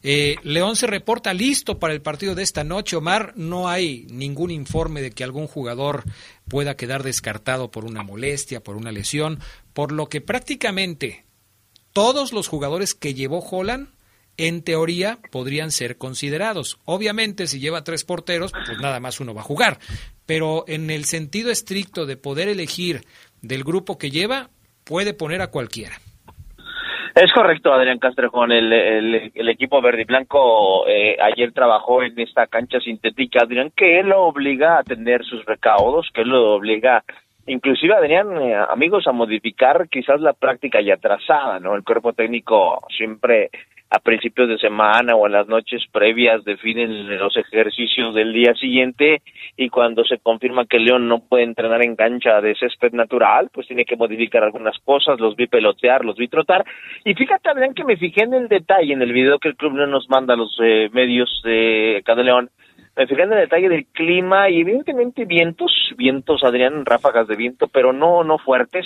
Eh, León se reporta listo para el partido de esta noche. Omar, no hay ningún informe de que algún jugador pueda quedar descartado por una molestia, por una lesión, por lo que prácticamente todos los jugadores que llevó Holland en teoría podrían ser considerados. Obviamente, si lleva tres porteros, pues nada más uno va a jugar. Pero en el sentido estricto de poder elegir del grupo que lleva, puede poner a cualquiera. Es correcto, Adrián Castrejón. El, el, equipo verde y blanco eh, ayer trabajó en esta cancha sintética, Adrián, que lo obliga a tener sus recaudos, que lo obliga, inclusive, Adrián, eh, amigos, a modificar quizás la práctica ya trazada, ¿no? El cuerpo técnico siempre a principios de semana o en las noches previas definen los ejercicios del día siguiente y cuando se confirma que León no puede entrenar en cancha de césped natural, pues tiene que modificar algunas cosas, los vi pelotear, los vi trotar. Y fíjate, Adrián, que me fijé en el detalle, en el video que el club León nos manda a los eh, medios de acá de León, me fijé en el detalle del clima y evidentemente vientos, vientos, Adrián, ráfagas de viento, pero no, no fuertes,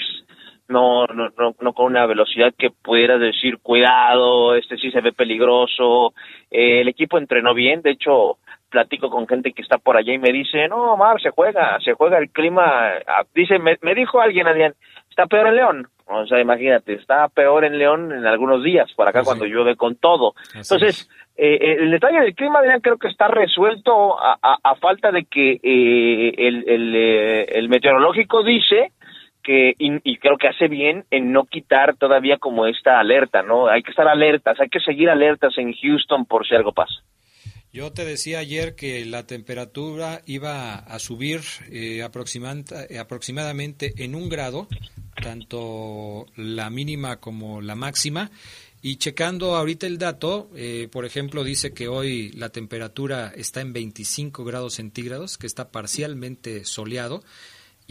no, no, no, no con una velocidad que pudiera decir cuidado, este sí se ve peligroso. Eh, el equipo entrenó bien, de hecho platico con gente que está por allá y me dice, no, Omar, se juega, se juega el clima, ah, dice, me, me dijo alguien, Adrián, está peor en León. O sea, imagínate, está peor en León en algunos días, por acá cuando llueve con todo. Entonces, eh, eh, el detalle del clima, Adrián, creo que está resuelto a, a, a falta de que eh, el, el, eh, el meteorológico dice que y, creo que hace bien en no quitar todavía como esta alerta, ¿no? Hay que estar alertas, hay que seguir alertas en Houston por si algo pasa. Yo te decía ayer que la temperatura iba a subir eh, aproximadamente en un grado, tanto la mínima como la máxima. Y checando ahorita el dato, eh, por ejemplo, dice que hoy la temperatura está en 25 grados centígrados, que está parcialmente soleado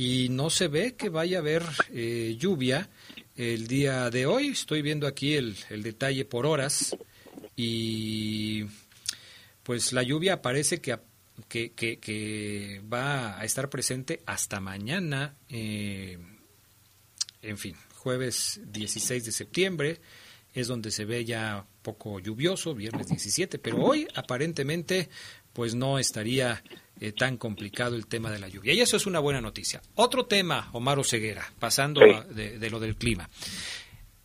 y no se ve que vaya a haber eh, lluvia el día de hoy. Estoy viendo aquí el, el, detalle por horas y pues la lluvia parece que, que, que, que va a estar presente hasta mañana. Eh, en fin, jueves 16 de septiembre es donde se ve ya poco lluvioso, viernes 17, pero hoy aparentemente pues no estaría eh, tan complicado el tema de la lluvia. Y eso es una buena noticia. Otro tema, Omar Ceguera, pasando de, lo del clima.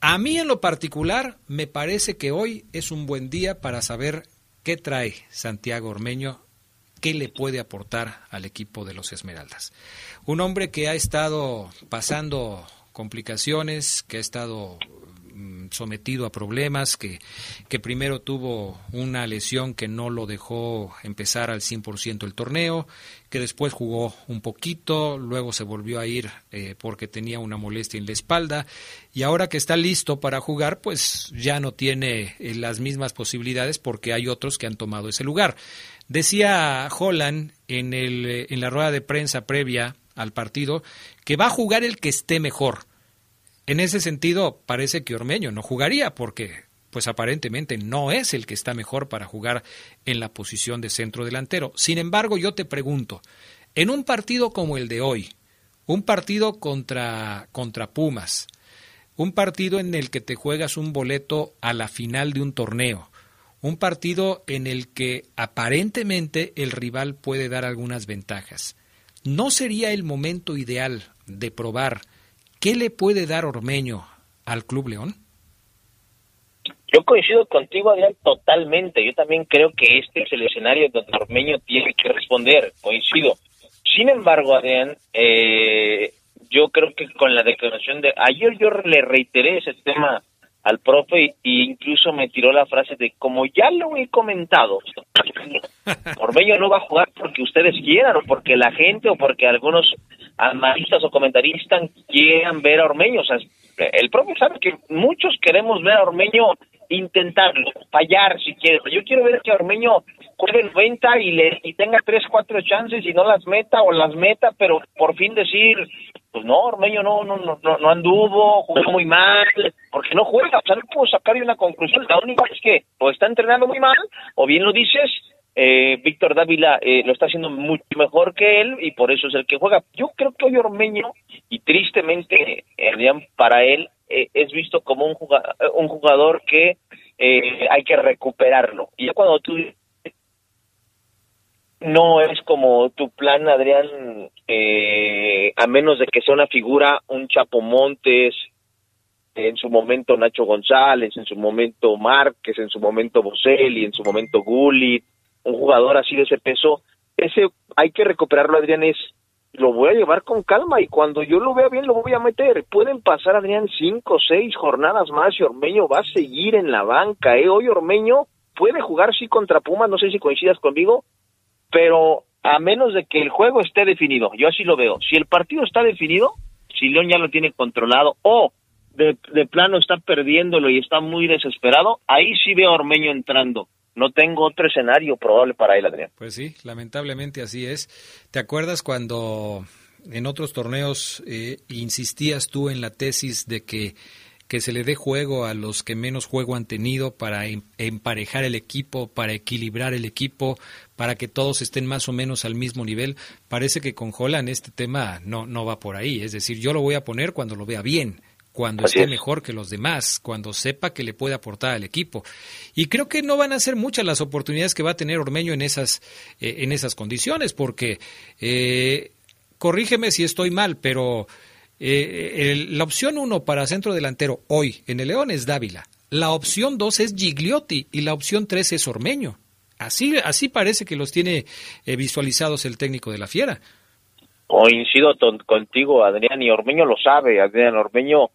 A mí en lo particular me parece que hoy es un buen día para saber qué trae Santiago Ormeño, qué le puede aportar al equipo de los Esmeraldas. Un hombre que ha estado pasando complicaciones, que ha estado sometido a problemas, que, que primero tuvo una lesión que no lo dejó empezar al 100% el torneo, que después jugó un poquito, luego se volvió a ir eh, porque tenía una molestia en la espalda y ahora que está listo para jugar, pues ya no tiene eh, las mismas posibilidades porque hay otros que han tomado ese lugar. Decía Holland en, el, eh, en la rueda de prensa previa al partido que va a jugar el que esté mejor en ese sentido, parece que Ormeño no jugaría porque pues aparentemente no es el que está mejor para jugar en la posición de centro delantero. Sin embargo, yo te pregunto, en un partido como el de hoy, un partido contra, contra Pumas, un partido en el que te juegas un boleto a la final de un torneo, un partido en el que aparentemente el rival puede dar algunas ventajas, ¿no sería el momento ideal de probar ¿Qué le puede dar Ormeño al Club León? Yo coincido contigo, Adrián, totalmente. Yo también creo que este es el escenario donde Ormeño tiene que responder. Coincido. Sin embargo, Adrián, eh, yo creo que con la declaración de ayer yo le reiteré ese tema al profe e incluso me tiró la frase de como ya lo he comentado, Ormeño no va a jugar porque ustedes quieran o porque la gente o porque algunos analistas o comentaristas quieran ver a Ormeño. O sea, el profe sabe que muchos queremos ver a Ormeño intentarlo, fallar si quiere. Yo quiero ver que Ormeño juegue 90 y, le, y tenga 3, 4 chances y no las meta o las meta, pero por fin decir, pues no, Ormeño no, no, no, no anduvo, jugó muy mal, porque no juega, o sea, no puedo sacar una conclusión, la única es que o está entrenando muy mal, o bien lo dices, eh, Víctor Dávila eh, lo está haciendo mucho mejor que él y por eso es el que juega. Yo creo que hoy Ormeño, y tristemente, eh, para él, eh, es visto como un jugador, un jugador que hay que recuperarlo. Y cuando tú no es como tu plan, Adrián, eh, a menos de que sea una figura, un Chapo Montes, en su momento Nacho González, en su momento Márquez, en su momento Boselli, en su momento Gullit, un jugador así de ese peso, ese hay que recuperarlo, Adrián, es lo voy a llevar con calma y cuando yo lo vea bien lo voy a meter. Pueden pasar, Adrián, cinco o seis jornadas más y Ormeño va a seguir en la banca. ¿eh? Hoy Ormeño puede jugar sí contra Pumas, no sé si coincidas conmigo, pero a menos de que el juego esté definido, yo así lo veo. Si el partido está definido, si León ya lo tiene controlado o de, plano está perdiéndolo y está muy desesperado, ahí sí veo a Ormeño entrando. No tengo otro escenario probable para él, Adrián. Pues sí, lamentablemente así es. ¿Te acuerdas cuando en otros torneos eh, insistías tú en la tesis de que que se le dé juego a los que menos juego han tenido para em, emparejar el equipo, para equilibrar el equipo, para que todos estén más o menos al mismo nivel. Parece que con Holland este tema no, no va por ahí. Es decir, yo lo voy a poner cuando lo vea bien, cuando esté mejor que los demás, cuando sepa que le puede aportar al equipo. Y creo que no van a ser muchas las oportunidades que va a tener Ormeño en esas, eh, en esas condiciones, porque eh, corrígeme si estoy mal, pero eh, la opción uno para centro delantero hoy en el León es Dávila. La opción dos es Gigliotti y la opción tres es Ormeño. Así, así parece que los tiene eh, visualizados el técnico de la Fiera. Coincido contigo, Adrián, y Ormeño lo sabe. Adrián Ormeño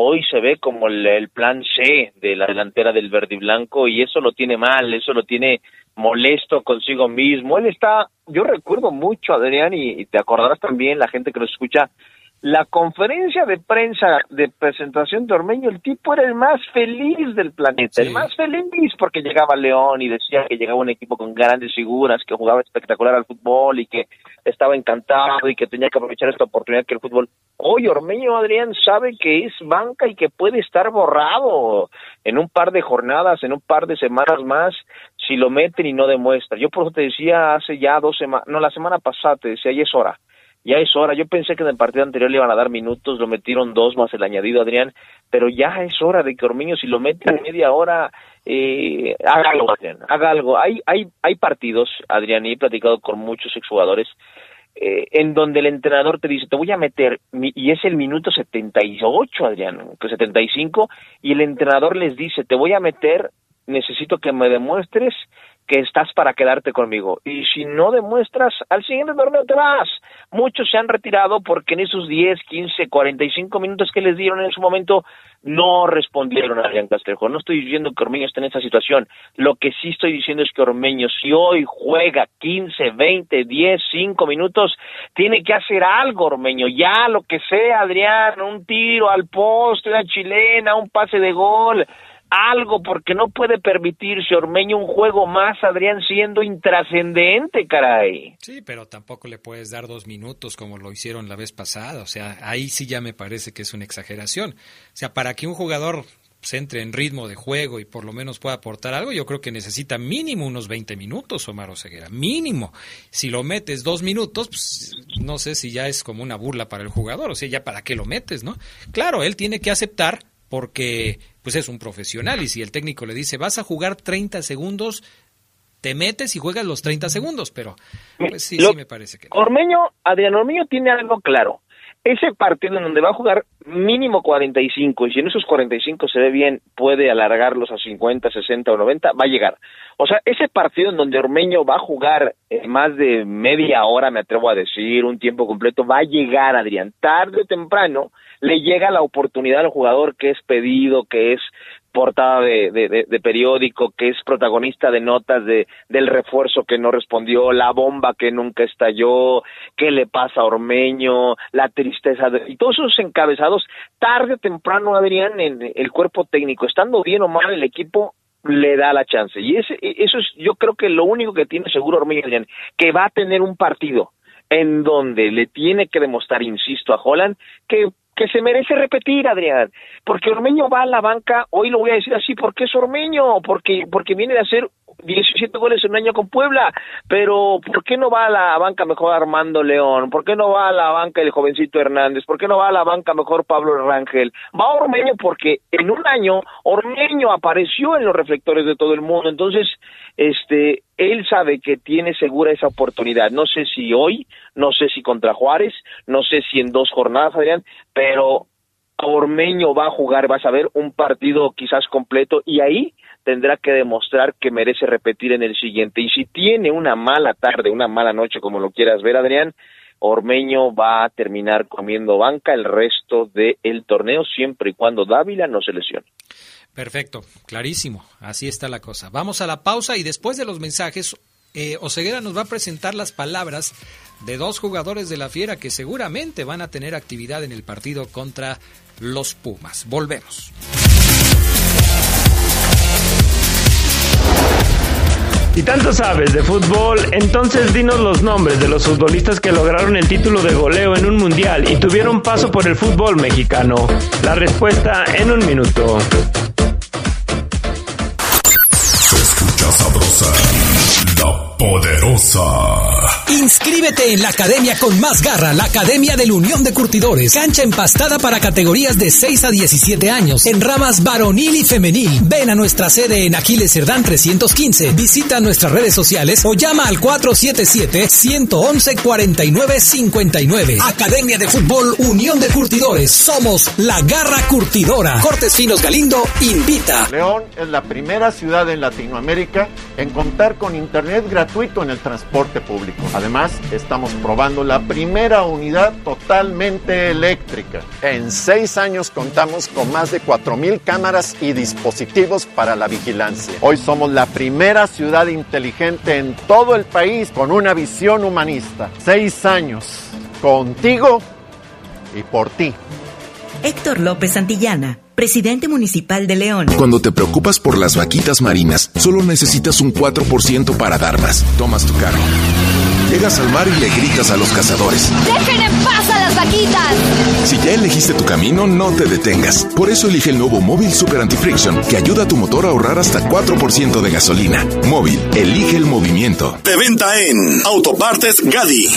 hoy se ve como el, plan C de la delantera del verde y blanco y eso lo tiene mal, eso lo tiene molesto consigo mismo. Él está, yo recuerdo mucho, Adrián, y te acordarás también, la gente que lo escucha, la conferencia de prensa de presentación de Ormeño, el tipo era el más feliz del planeta, el más feliz porque llegaba León y decía que llegaba un equipo con grandes figuras, que jugaba espectacular al fútbol y que estaba encantado y que tenía que aprovechar esta oportunidad que el fútbol. Hoy Ormeño Adrián sabe que es banca y que puede estar borrado en un par de jornadas, en un par de semanas más, si lo meten y no demuestra. Yo por eso te decía hace ya dos semanas, no, la semana pasada te decía, y es hora ya es hora. Yo pensé que en el partido anterior le iban a dar minutos, lo metieron dos más el añadido Adrián, pero ya es hora de que Ormeño, si lo mete en media hora, eh, haga algo, Adrián, haga algo. Hay, hay, hay partidos, Adrián, y he platicado con muchos exjugadores, eh, en donde el entrenador te dice, te voy a meter, y es el minuto 78, Adrián, que 75, y el entrenador les dice, te voy a meter, necesito que me demuestres que estás para quedarte conmigo. Y si no demuestras, al siguiente torneo te vas. Muchos se han retirado porque en esos 10, 15, 45 minutos que les dieron en su momento no respondieron a Adrián Castrejo. No estoy diciendo que Ormeño esté en esa situación. Lo que sí estoy diciendo es que Ormeño, si hoy juega 15, 20, 10, 5 minutos, tiene que hacer algo, Ormeño. Ya, lo que sea, Adrián, un tiro al poste, una chilena, un pase de gol algo, porque no puede permitirse Ormeño un juego más, Adrián, siendo intrascendente, caray. Sí, pero tampoco le puedes dar dos minutos como lo hicieron la vez pasada. O sea, ahí sí ya me parece que es una exageración. O sea, para que un jugador se entre en ritmo de juego y por lo menos pueda aportar algo, yo creo que necesita mínimo unos 20 minutos, Omar Oseguera, mínimo. Si lo metes dos minutos, pues no sé si ya es como una burla para el jugador, o sea, ya para qué lo metes, ¿no? Claro, él tiene que aceptar porque pues es un profesional y si el técnico le dice vas a jugar 30 segundos, te metes y juegas los 30 segundos, pero pues sí, sí me parece que... Ormeño, Adrián Ormeño tiene algo claro. Ese partido en donde va a jugar mínimo 45 y si en esos 45 se ve bien puede alargarlos a 50, 60 o 90, va a llegar. O sea, ese partido en donde Ormeño va a jugar eh, más de media hora, me atrevo a decir, un tiempo completo, va a llegar, Adrián, tarde o temprano le llega la oportunidad al jugador que es pedido, que es portada de, de, periódico, que es protagonista de notas de, del refuerzo que no respondió, la bomba que nunca estalló, qué le pasa a Ormeño, la tristeza, de, y todos esos encabezados, tarde o temprano, Adrián, en el cuerpo técnico, estando bien o mal el equipo, le da la chance. Y ese, eso es, yo creo que lo único que tiene seguro Ormeño, que va a tener un partido en donde le tiene que demostrar, insisto, a Holland que que se merece repetir, Adrián, porque Ormeño va a la banca, hoy lo voy a decir así, porque es Ormeño, porque, porque viene de hacer 17 goles en un año con Puebla, pero ¿por qué no va a la banca mejor Armando León? ¿Por qué no va a la banca el jovencito Hernández? ¿Por qué no va a la banca mejor Pablo Rangel? Va Ormeño porque en un año Ormeño apareció en los reflectores de todo el mundo, entonces este él sabe que tiene segura esa oportunidad. No sé si hoy, no sé si contra Juárez, no sé si en dos jornadas, Adrián, pero Ormeño va a jugar, vas a ver un partido quizás completo y ahí tendrá que demostrar que merece repetir en el siguiente. Y si tiene una mala tarde, una mala noche, como lo quieras ver, Adrián, Ormeño va a terminar comiendo banca el resto del torneo, siempre y cuando Dávila no se lesione. Perfecto, clarísimo, así está la cosa. Vamos a la pausa y después de los mensajes, eh, Oseguera nos va a presentar las palabras de dos jugadores de la Fiera que seguramente van a tener actividad en el partido contra los Pumas. Volvemos. Si tanto sabes de fútbol, entonces dinos los nombres de los futbolistas que lograron el título de goleo en un mundial y tuvieron paso por el fútbol mexicano. La respuesta en un minuto. Sabrosa, poderosa. Inscríbete en la academia con más garra, la Academia de la Unión de Curtidores. Cancha empastada para categorías de 6 a 17 años, en ramas varonil y femenil. Ven a nuestra sede en Aquiles Cerdán 315. Visita nuestras redes sociales o llama al 477-111-4959. Academia de Fútbol Unión de Curtidores. Somos la garra curtidora. Cortes Finos Galindo invita. León es la primera ciudad en Latinoamérica en contar con internet gratuito en el transporte público. Además, estamos probando la primera unidad totalmente eléctrica. En seis años contamos con más de 4.000 cámaras y dispositivos para la vigilancia. Hoy somos la primera ciudad inteligente en todo el país con una visión humanista. Seis años contigo y por ti. Héctor López Santillana, presidente municipal de León. Cuando te preocupas por las vaquitas marinas, solo necesitas un 4% para dar más. Tomas tu carro. Llegas al mar y le gritas a los cazadores. ¡Dejen en paz a las vaquitas! Si ya elegiste tu camino, no te detengas. Por eso elige el nuevo Móvil Super Anti-Friction, que ayuda a tu motor a ahorrar hasta 4% de gasolina. Móvil, elige el movimiento. De venta en Autopartes Gadi.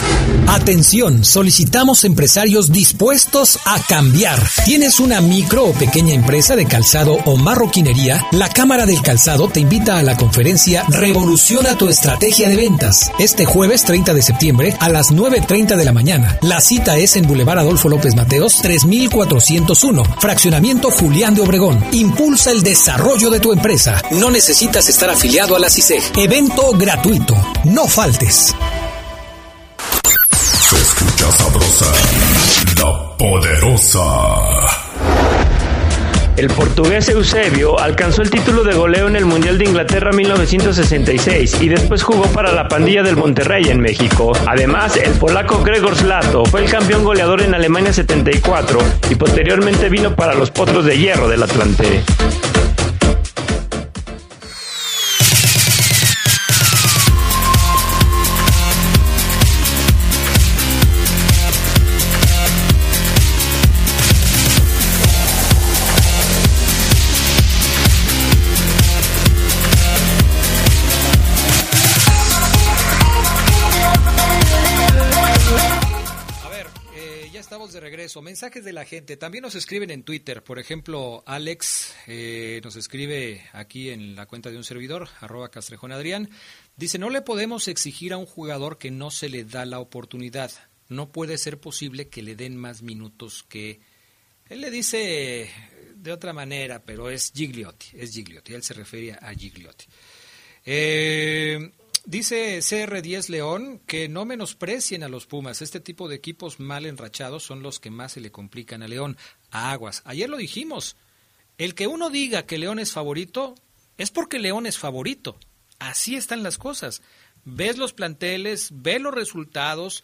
Atención, solicitamos empresarios dispuestos a cambiar. ¿Tienes una micro o pequeña empresa de calzado o marroquinería? La Cámara del Calzado te invita a la conferencia Revoluciona tu estrategia de ventas. Este jueves 30 de septiembre a las 9.30 de la mañana. La cita es en Boulevard Adolfo López Mateos 3401, Fraccionamiento Julián de Obregón. Impulsa el desarrollo de tu empresa. No necesitas estar afiliado a la CISEG. Evento gratuito. No faltes. Se escucha sabrosa, la poderosa. El portugués Eusebio alcanzó el título de goleo en el Mundial de Inglaterra 1966 y después jugó para la pandilla del Monterrey en México. Además, el polaco Gregor Slato fue el campeón goleador en Alemania 74 y posteriormente vino para los Potros de Hierro del Atlante. Mensajes de la gente. También nos escriben en Twitter. Por ejemplo, Alex eh, nos escribe aquí en la cuenta de un servidor, arroba Castrejón Adrián. Dice, no le podemos exigir a un jugador que no se le da la oportunidad. No puede ser posible que le den más minutos que... Él le dice de otra manera, pero es Gigliotti, es Gigliotti. Él se refería a Gigliotti. Eh, Dice CR10 León que no menosprecien a los Pumas. Este tipo de equipos mal enrachados son los que más se le complican a León. aguas. Ayer lo dijimos. El que uno diga que León es favorito es porque León es favorito. Así están las cosas. Ves los planteles, ves los resultados.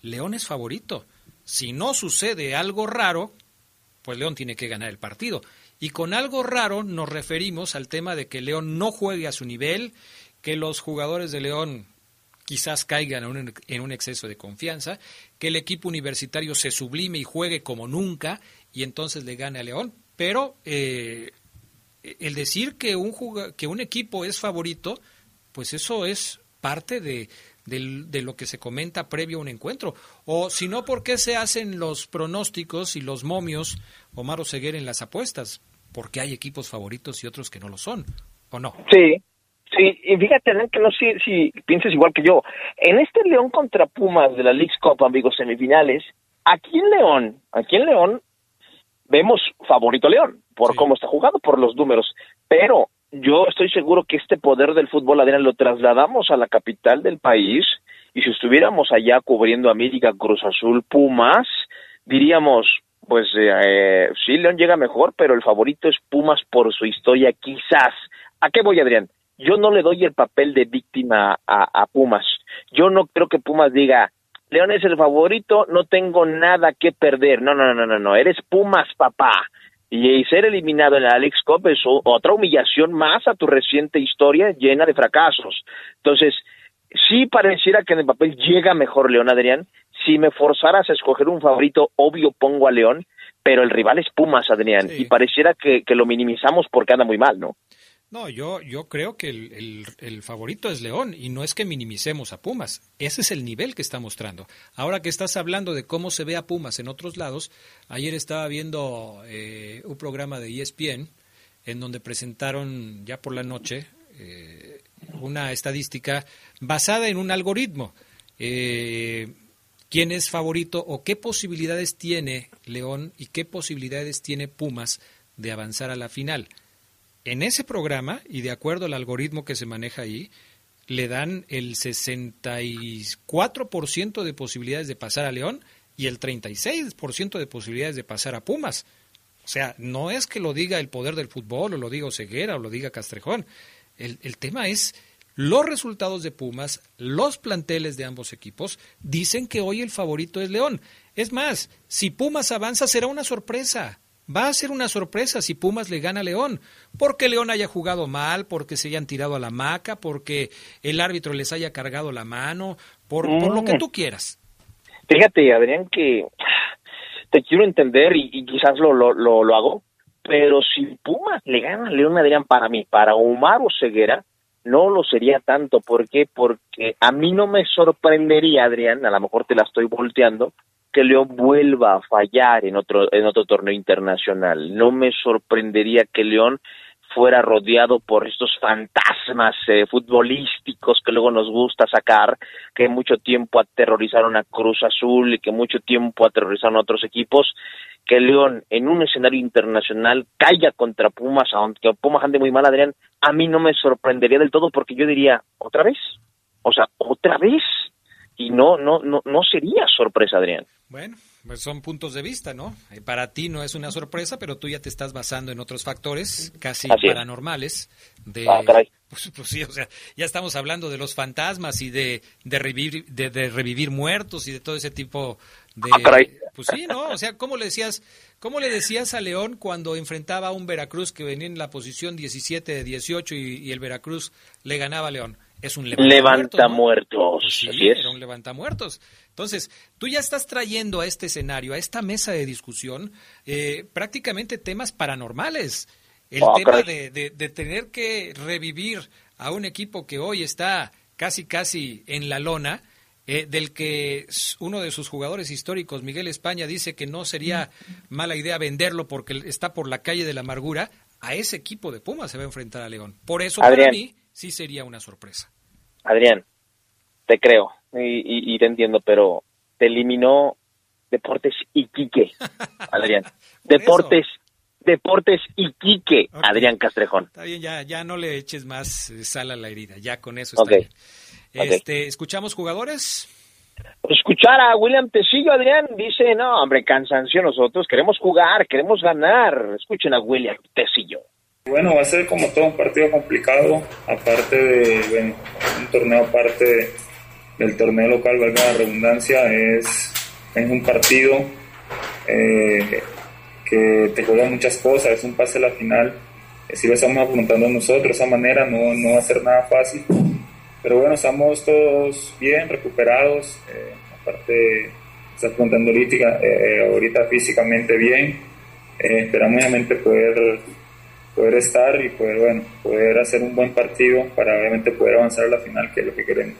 León es favorito. Si no sucede algo raro, pues León tiene que ganar el partido. Y con algo raro nos referimos al tema de que León no juegue a su nivel que los jugadores de León quizás caigan en un, exceso de confianza, que el equipo universitario se sublime y juegue como nunca y entonces le gane a León. Pero eh, el decir que un, que un equipo es favorito, pues eso es parte de, de, lo que se comenta previo a un encuentro. O si no, ¿por qué se hacen los pronósticos y los momios, Omar Oseguer, en las apuestas? Porque hay equipos favoritos y otros que no lo son, ¿o no? Sí, Sí, y fíjate, que no sé si piensas igual que yo. En este León contra Pumas de la League Cup, amigos, semifinales, aquí en León, aquí en León, vemos favorito León, por cómo está jugado, por los números. Pero yo estoy seguro que este poder del fútbol, Adrián, lo trasladamos a la capital del país, y si estuviéramos allá cubriendo América, Cruz Azul, Pumas, diríamos, pues eh, sí, León llega mejor, pero el favorito es Pumas por su historia, quizás. ¿A qué voy, Adrián? Yo no le doy el papel de víctima a, Pumas. Yo no creo que Pumas diga, León es el favorito, no tengo nada que perder. No, no, no, no, no, eres Pumas, papá. Y ser eliminado en la Alex Cup es otra humillación más a tu reciente historia llena de fracasos. Entonces, sí pareciera que en el papel llega mejor León, Adrián. Si me forzaras a escoger un favorito, obvio pongo a León, pero el rival es Pumas, Adrián. Y pareciera que, que lo minimizamos porque anda muy mal, ¿no? No, yo, yo creo que el, favorito es León y no es que minimicemos a Pumas. Ese es el nivel que está mostrando. Ahora que estás hablando de cómo se ve a Pumas en otros lados, ayer estaba viendo eh, un programa de ESPN en donde presentaron ya por la noche eh, una estadística basada en un algoritmo. Eh, ¿Quién es favorito o qué posibilidades tiene León y qué posibilidades tiene Pumas de avanzar a la final? En ese programa, y de acuerdo al algoritmo que se maneja ahí, le dan el 64% de posibilidades de pasar a León y el 36% de posibilidades de pasar a Pumas. O sea, no es que lo diga el poder del fútbol, o lo diga Ceguera, o lo diga Castrejón. El, el tema es los resultados de Pumas, los planteles de ambos equipos, dicen que hoy el favorito es León. Es más, si Pumas avanza será una sorpresa va a ser una sorpresa si Pumas le gana a León, porque León haya jugado mal, porque se hayan tirado a la maca, porque el árbitro les haya cargado la mano, por, lo que mm. tú quieras. Fíjate, Adrián, que te quiero entender y, quizás lo, lo, lo, hago, pero si Pumas le gana a León, Adrián, para mí, para Omar o Ceguera, no lo sería tanto. ¿Por qué? Porque a mí no me sorprendería, Adrián, a lo mejor te la estoy volteando, que León vuelva a fallar en otro, en otro torneo internacional. No me sorprendería que León fuera rodeado por estos fantasmas eh, futbolísticos que luego nos gusta sacar, que mucho tiempo aterrorizaron a Cruz Azul y que mucho tiempo aterrorizaron a otros equipos, que León en un escenario internacional caiga contra Pumas, aunque Pumas ande muy mal, Adrián, a mí no me sorprendería del todo porque yo diría, ¿otra vez? O sea, ¿otra vez? Y no, no, no, no sería sorpresa, Adrián. Bueno, pues son puntos de vista, ¿no? Eh, para ti no es una sorpresa, pero tú ya te estás basando en otros factores casi paranormales. De, ah, pues, pues, sí, o sea, ya estamos hablando de los fantasmas y de, de, revivir, de, revivir muertos y de todo ese tipo de... Ah, pues sí, ¿no? O sea, ¿cómo le decías, cómo le decías a León cuando enfrentaba a un Veracruz que venía en la posición 17 de 18 y, y el Veracruz le ganaba a León? Es un levanta, muertos. Pues sí, era un levanta muertos. Entonces, tú ya estás trayendo a este escenario, a esta mesa de discusión, eh, prácticamente temas paranormales. El ah, tema de, de, tener que revivir a un equipo que hoy está casi, casi en la lona, eh, del que uno de sus jugadores históricos, Miguel España, dice que no sería mala idea venderlo porque está por la calle de la amargura, a ese equipo de Pumas se va a enfrentar a León. Por eso, para mí, sí sería una sorpresa. Adrián, te creo y, te entiendo, pero te eliminó Deportes Iquique, Adrián. Deportes Deportes Iquique, Adrián Castrejón. Está bien, ya, ya no le eches más eh, sal a la herida, ya con eso está bien. Este, ¿Escuchamos jugadores? Escuchar a William Tecillo, Adrián, dice, no, hombre, cansancio nosotros, queremos jugar, queremos ganar. Escuchen a William Tecillo. Bueno, va a ser como todo un partido complicado, aparte de un torneo aparte del torneo local, valga la redundancia, es, es un partido eh, que te juega muchas cosas, es un pase a la final, si lo estamos afrontando nosotros de esa manera, no, no va a ser nada fácil, pero bueno, estamos todos bien, recuperados, eh, aparte está afrontando ahorita, eh, ahorita físicamente bien, esperamos obviamente poder poder estar y poder, bueno, poder hacer un buen partido para obviamente poder avanzar a la final, que es lo que queremos.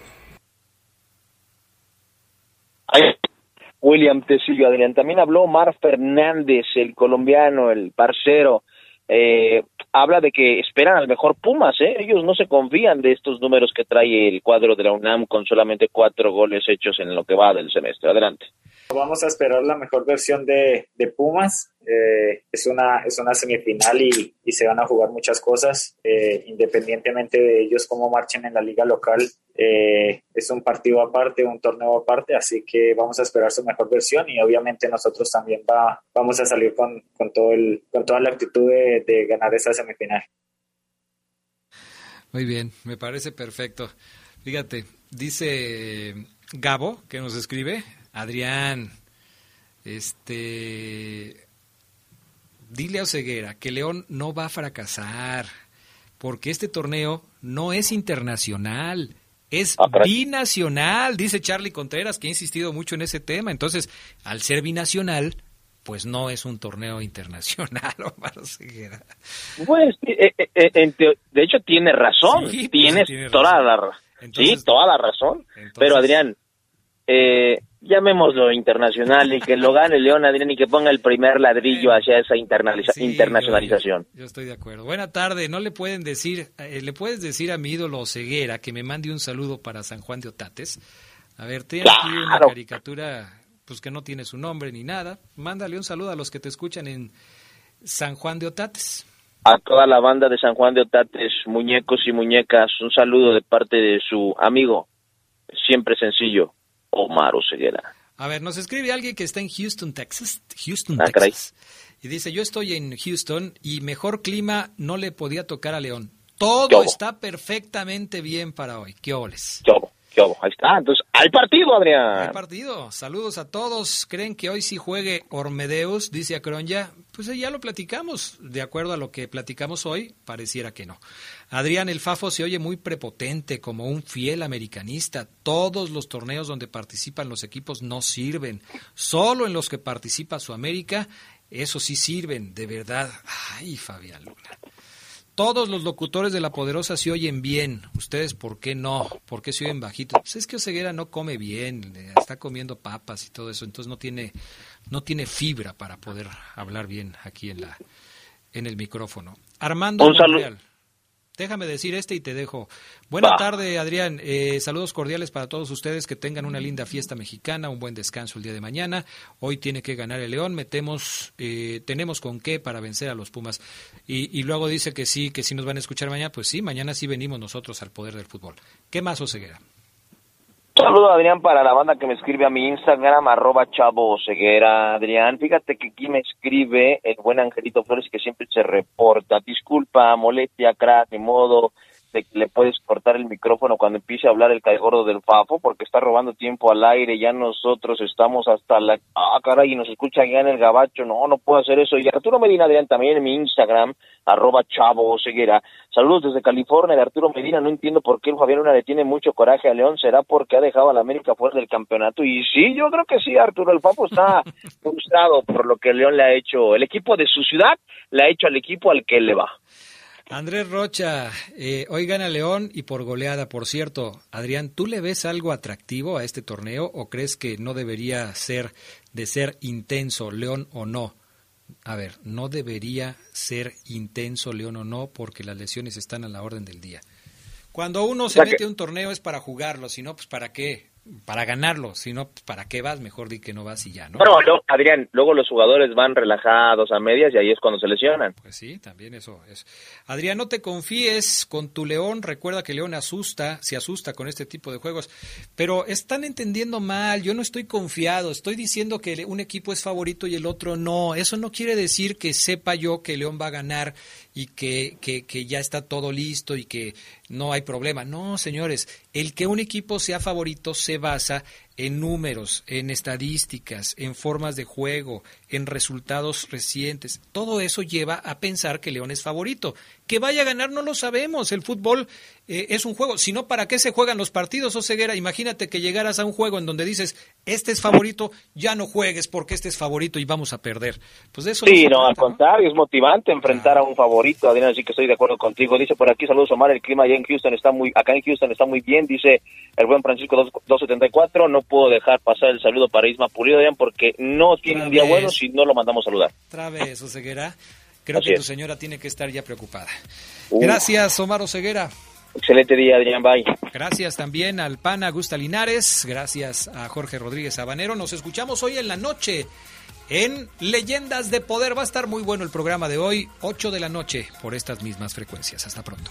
William Tecillo, Adrián. También habló Omar Fernández, el colombiano, el parcero. Eh, habla de que esperan al mejor Pumas, ¿eh? Ellos no se confían de estos números que trae el cuadro de la UNAM con solamente cuatro goles hechos en lo que va del semestre. Adelante. Vamos a esperar la mejor versión de, de Pumas. Eh, es, una, es una semifinal y, y, se van a jugar muchas cosas, eh, independientemente de ellos cómo marchen en la liga local. Eh, es un partido aparte, un torneo aparte, así que vamos a esperar su mejor versión y obviamente nosotros también va, vamos a salir con, con, todo el, con toda la actitud de, de ganar esa semifinal. Muy bien, me parece perfecto. Fíjate, dice Gabo, que nos escribe, Adrián, este, dile a Oseguera que León no va a fracasar, porque este torneo no es internacional, es ah, binacional, dice Charlie Contreras, que ha insistido mucho en ese tema. Entonces, al ser binacional, pues no es un torneo internacional, Omar Oseguera. Pues, eh, eh, eh, de hecho, tiene razón, pues tienes toda, La, sí, toda la razón. Pero, Adrián, eh, llamémoslo internacional y que lo gane León Adrián y que ponga el primer ladrillo hacia esa internacionalización. Yo, estoy de acuerdo. Buena tarde, no le pueden decir, eh, le puedes decir a mi ídolo Ceguera que me mande un saludo para San Juan de Otates. A ver, tiene aquí una caricatura pues que no tiene su nombre ni nada. Mándale un saludo a los que te escuchan en San Juan de Otates. A toda la banda de San Juan de Otates, muñecos y muñecas, un saludo de parte de su amigo, siempre sencillo, Omar Oseguera. A ver, nos escribe alguien que está en Houston, Texas. Houston, ah, Texas. Y dice, yo estoy en Houston y mejor clima no le podía tocar a León. Todo está perfectamente bien para hoy. ¿Qué oles? Ahí está. Entonces, al partido, Adrián. Al partido. Saludos a todos. ¿Creen que hoy sí juegue Ormedeus? Dice Acronya. Pues ya lo platicamos. De acuerdo a lo que platicamos hoy, pareciera que no. Adrián, el Fafo se oye muy prepotente, como un fiel americanista. Todos los torneos donde participan los equipos no sirven. Solo en los que participa su América, eso sí sirven, de verdad. Ay, Fabián Luna. Todos los locutores de La Poderosa se oyen bien. Ustedes, ¿por qué no? ¿Por qué se oyen bajitos? Pues es que Oseguera no come bien, está comiendo papas y todo eso, entonces no tiene, no tiene fibra para poder hablar bien aquí en, la, en el micrófono. Armando Un saludo. Déjame decir este y te dejo. Buena tarde, Adrián. Eh, saludos cordiales para todos ustedes. Que tengan una linda fiesta mexicana, un buen descanso el día de mañana. Hoy tiene que ganar el León. Metemos, eh, tenemos con qué para vencer a los Pumas. Y, y, luego dice que sí, que sí nos van a escuchar mañana. Pues sí, mañana sí venimos nosotros al poder del fútbol. ¿Qué más, Oseguera? Saludo, Adrián, para la banda que me escribe a mi Instagram, arroba chavo ceguera. Adrián, fíjate que aquí me escribe el buen Angelito Flores que siempre se reporta. Disculpa, molestia, crack, de modo de que le puedes cortar el micrófono cuando empiece a hablar el gordo del Fafo porque está robando tiempo al aire. Ya nosotros estamos hasta la. Ah, caray, y nos escucha ya en el gabacho. No, no puedo hacer eso. Y Arturo Medina, Adrián, también en mi Instagram, arroba chavo ceguera. Saludos desde California de Arturo Medina. No entiendo por qué el Javier Luna le tiene mucho coraje a León. ¿Será porque ha dejado a la América fuera del campeonato? Y sí, yo creo que sí, Arturo. El Fafo está frustrado por lo que León le ha hecho. El equipo de su ciudad le ha hecho al equipo al que le va. Andrés Rocha, eh, hoy gana León y por goleada, por cierto. Adrián, ¿tú le ves algo atractivo a este torneo o crees que no debería ser de ser intenso, León o no? A ver, no debería ser intenso, León o no, porque las lesiones están a la orden del día. Cuando uno se mete a un torneo es para jugarlo, si no, pues ¿para qué? Para ganarlo, si no, ¿para qué vas? Mejor di que no vas y ya, ¿no? Bueno, no, Adrián, luego los jugadores van relajados a medias y ahí es cuando se lesionan. Pues sí, también eso es. Adrián, no te confíes con tu León, recuerda que León asusta, se asusta con este tipo de juegos, pero están entendiendo mal, yo no estoy confiado, estoy diciendo que un equipo es favorito y el otro no, eso no quiere decir que sepa yo que León va a ganar y que, que, que ya está todo listo y que no hay problema. No, señores, el que un equipo sea favorito se de en números, en estadísticas, en formas de juego, en resultados recientes. Todo eso lleva a pensar que León es favorito. Que vaya a ganar no lo sabemos. El fútbol eh, es un juego. Si no, ¿para qué se juegan los partidos, o ceguera? Imagínate que llegaras a un juego en donde dices, este es favorito, ya no juegues porque este es favorito y vamos a perder. Pues eso Sí, no, al contrario, es motivante enfrentar a un favorito, Adrián, así que estoy de acuerdo contigo. Dice por aquí, saludos Omar, el clima allá en Houston está muy, acá en Houston está muy bien, dice el buen Francisco 274, no puedo dejar pasar el saludo para Isma Pulido, porque no tiene un día bueno si no lo mandamos a saludar. Otra vez, Oseguera. Creo que tu señora tiene que estar ya preocupada. Gracias, Omar Oseguera. Excelente día, Adrián Bay. Gracias también al PAN Gusta Linares. Gracias a Jorge Rodríguez Habanero. Nos escuchamos hoy en la noche en Leyendas de Poder. Va a estar muy bueno el programa de hoy, 8 de la noche, por estas mismas frecuencias. Hasta pronto.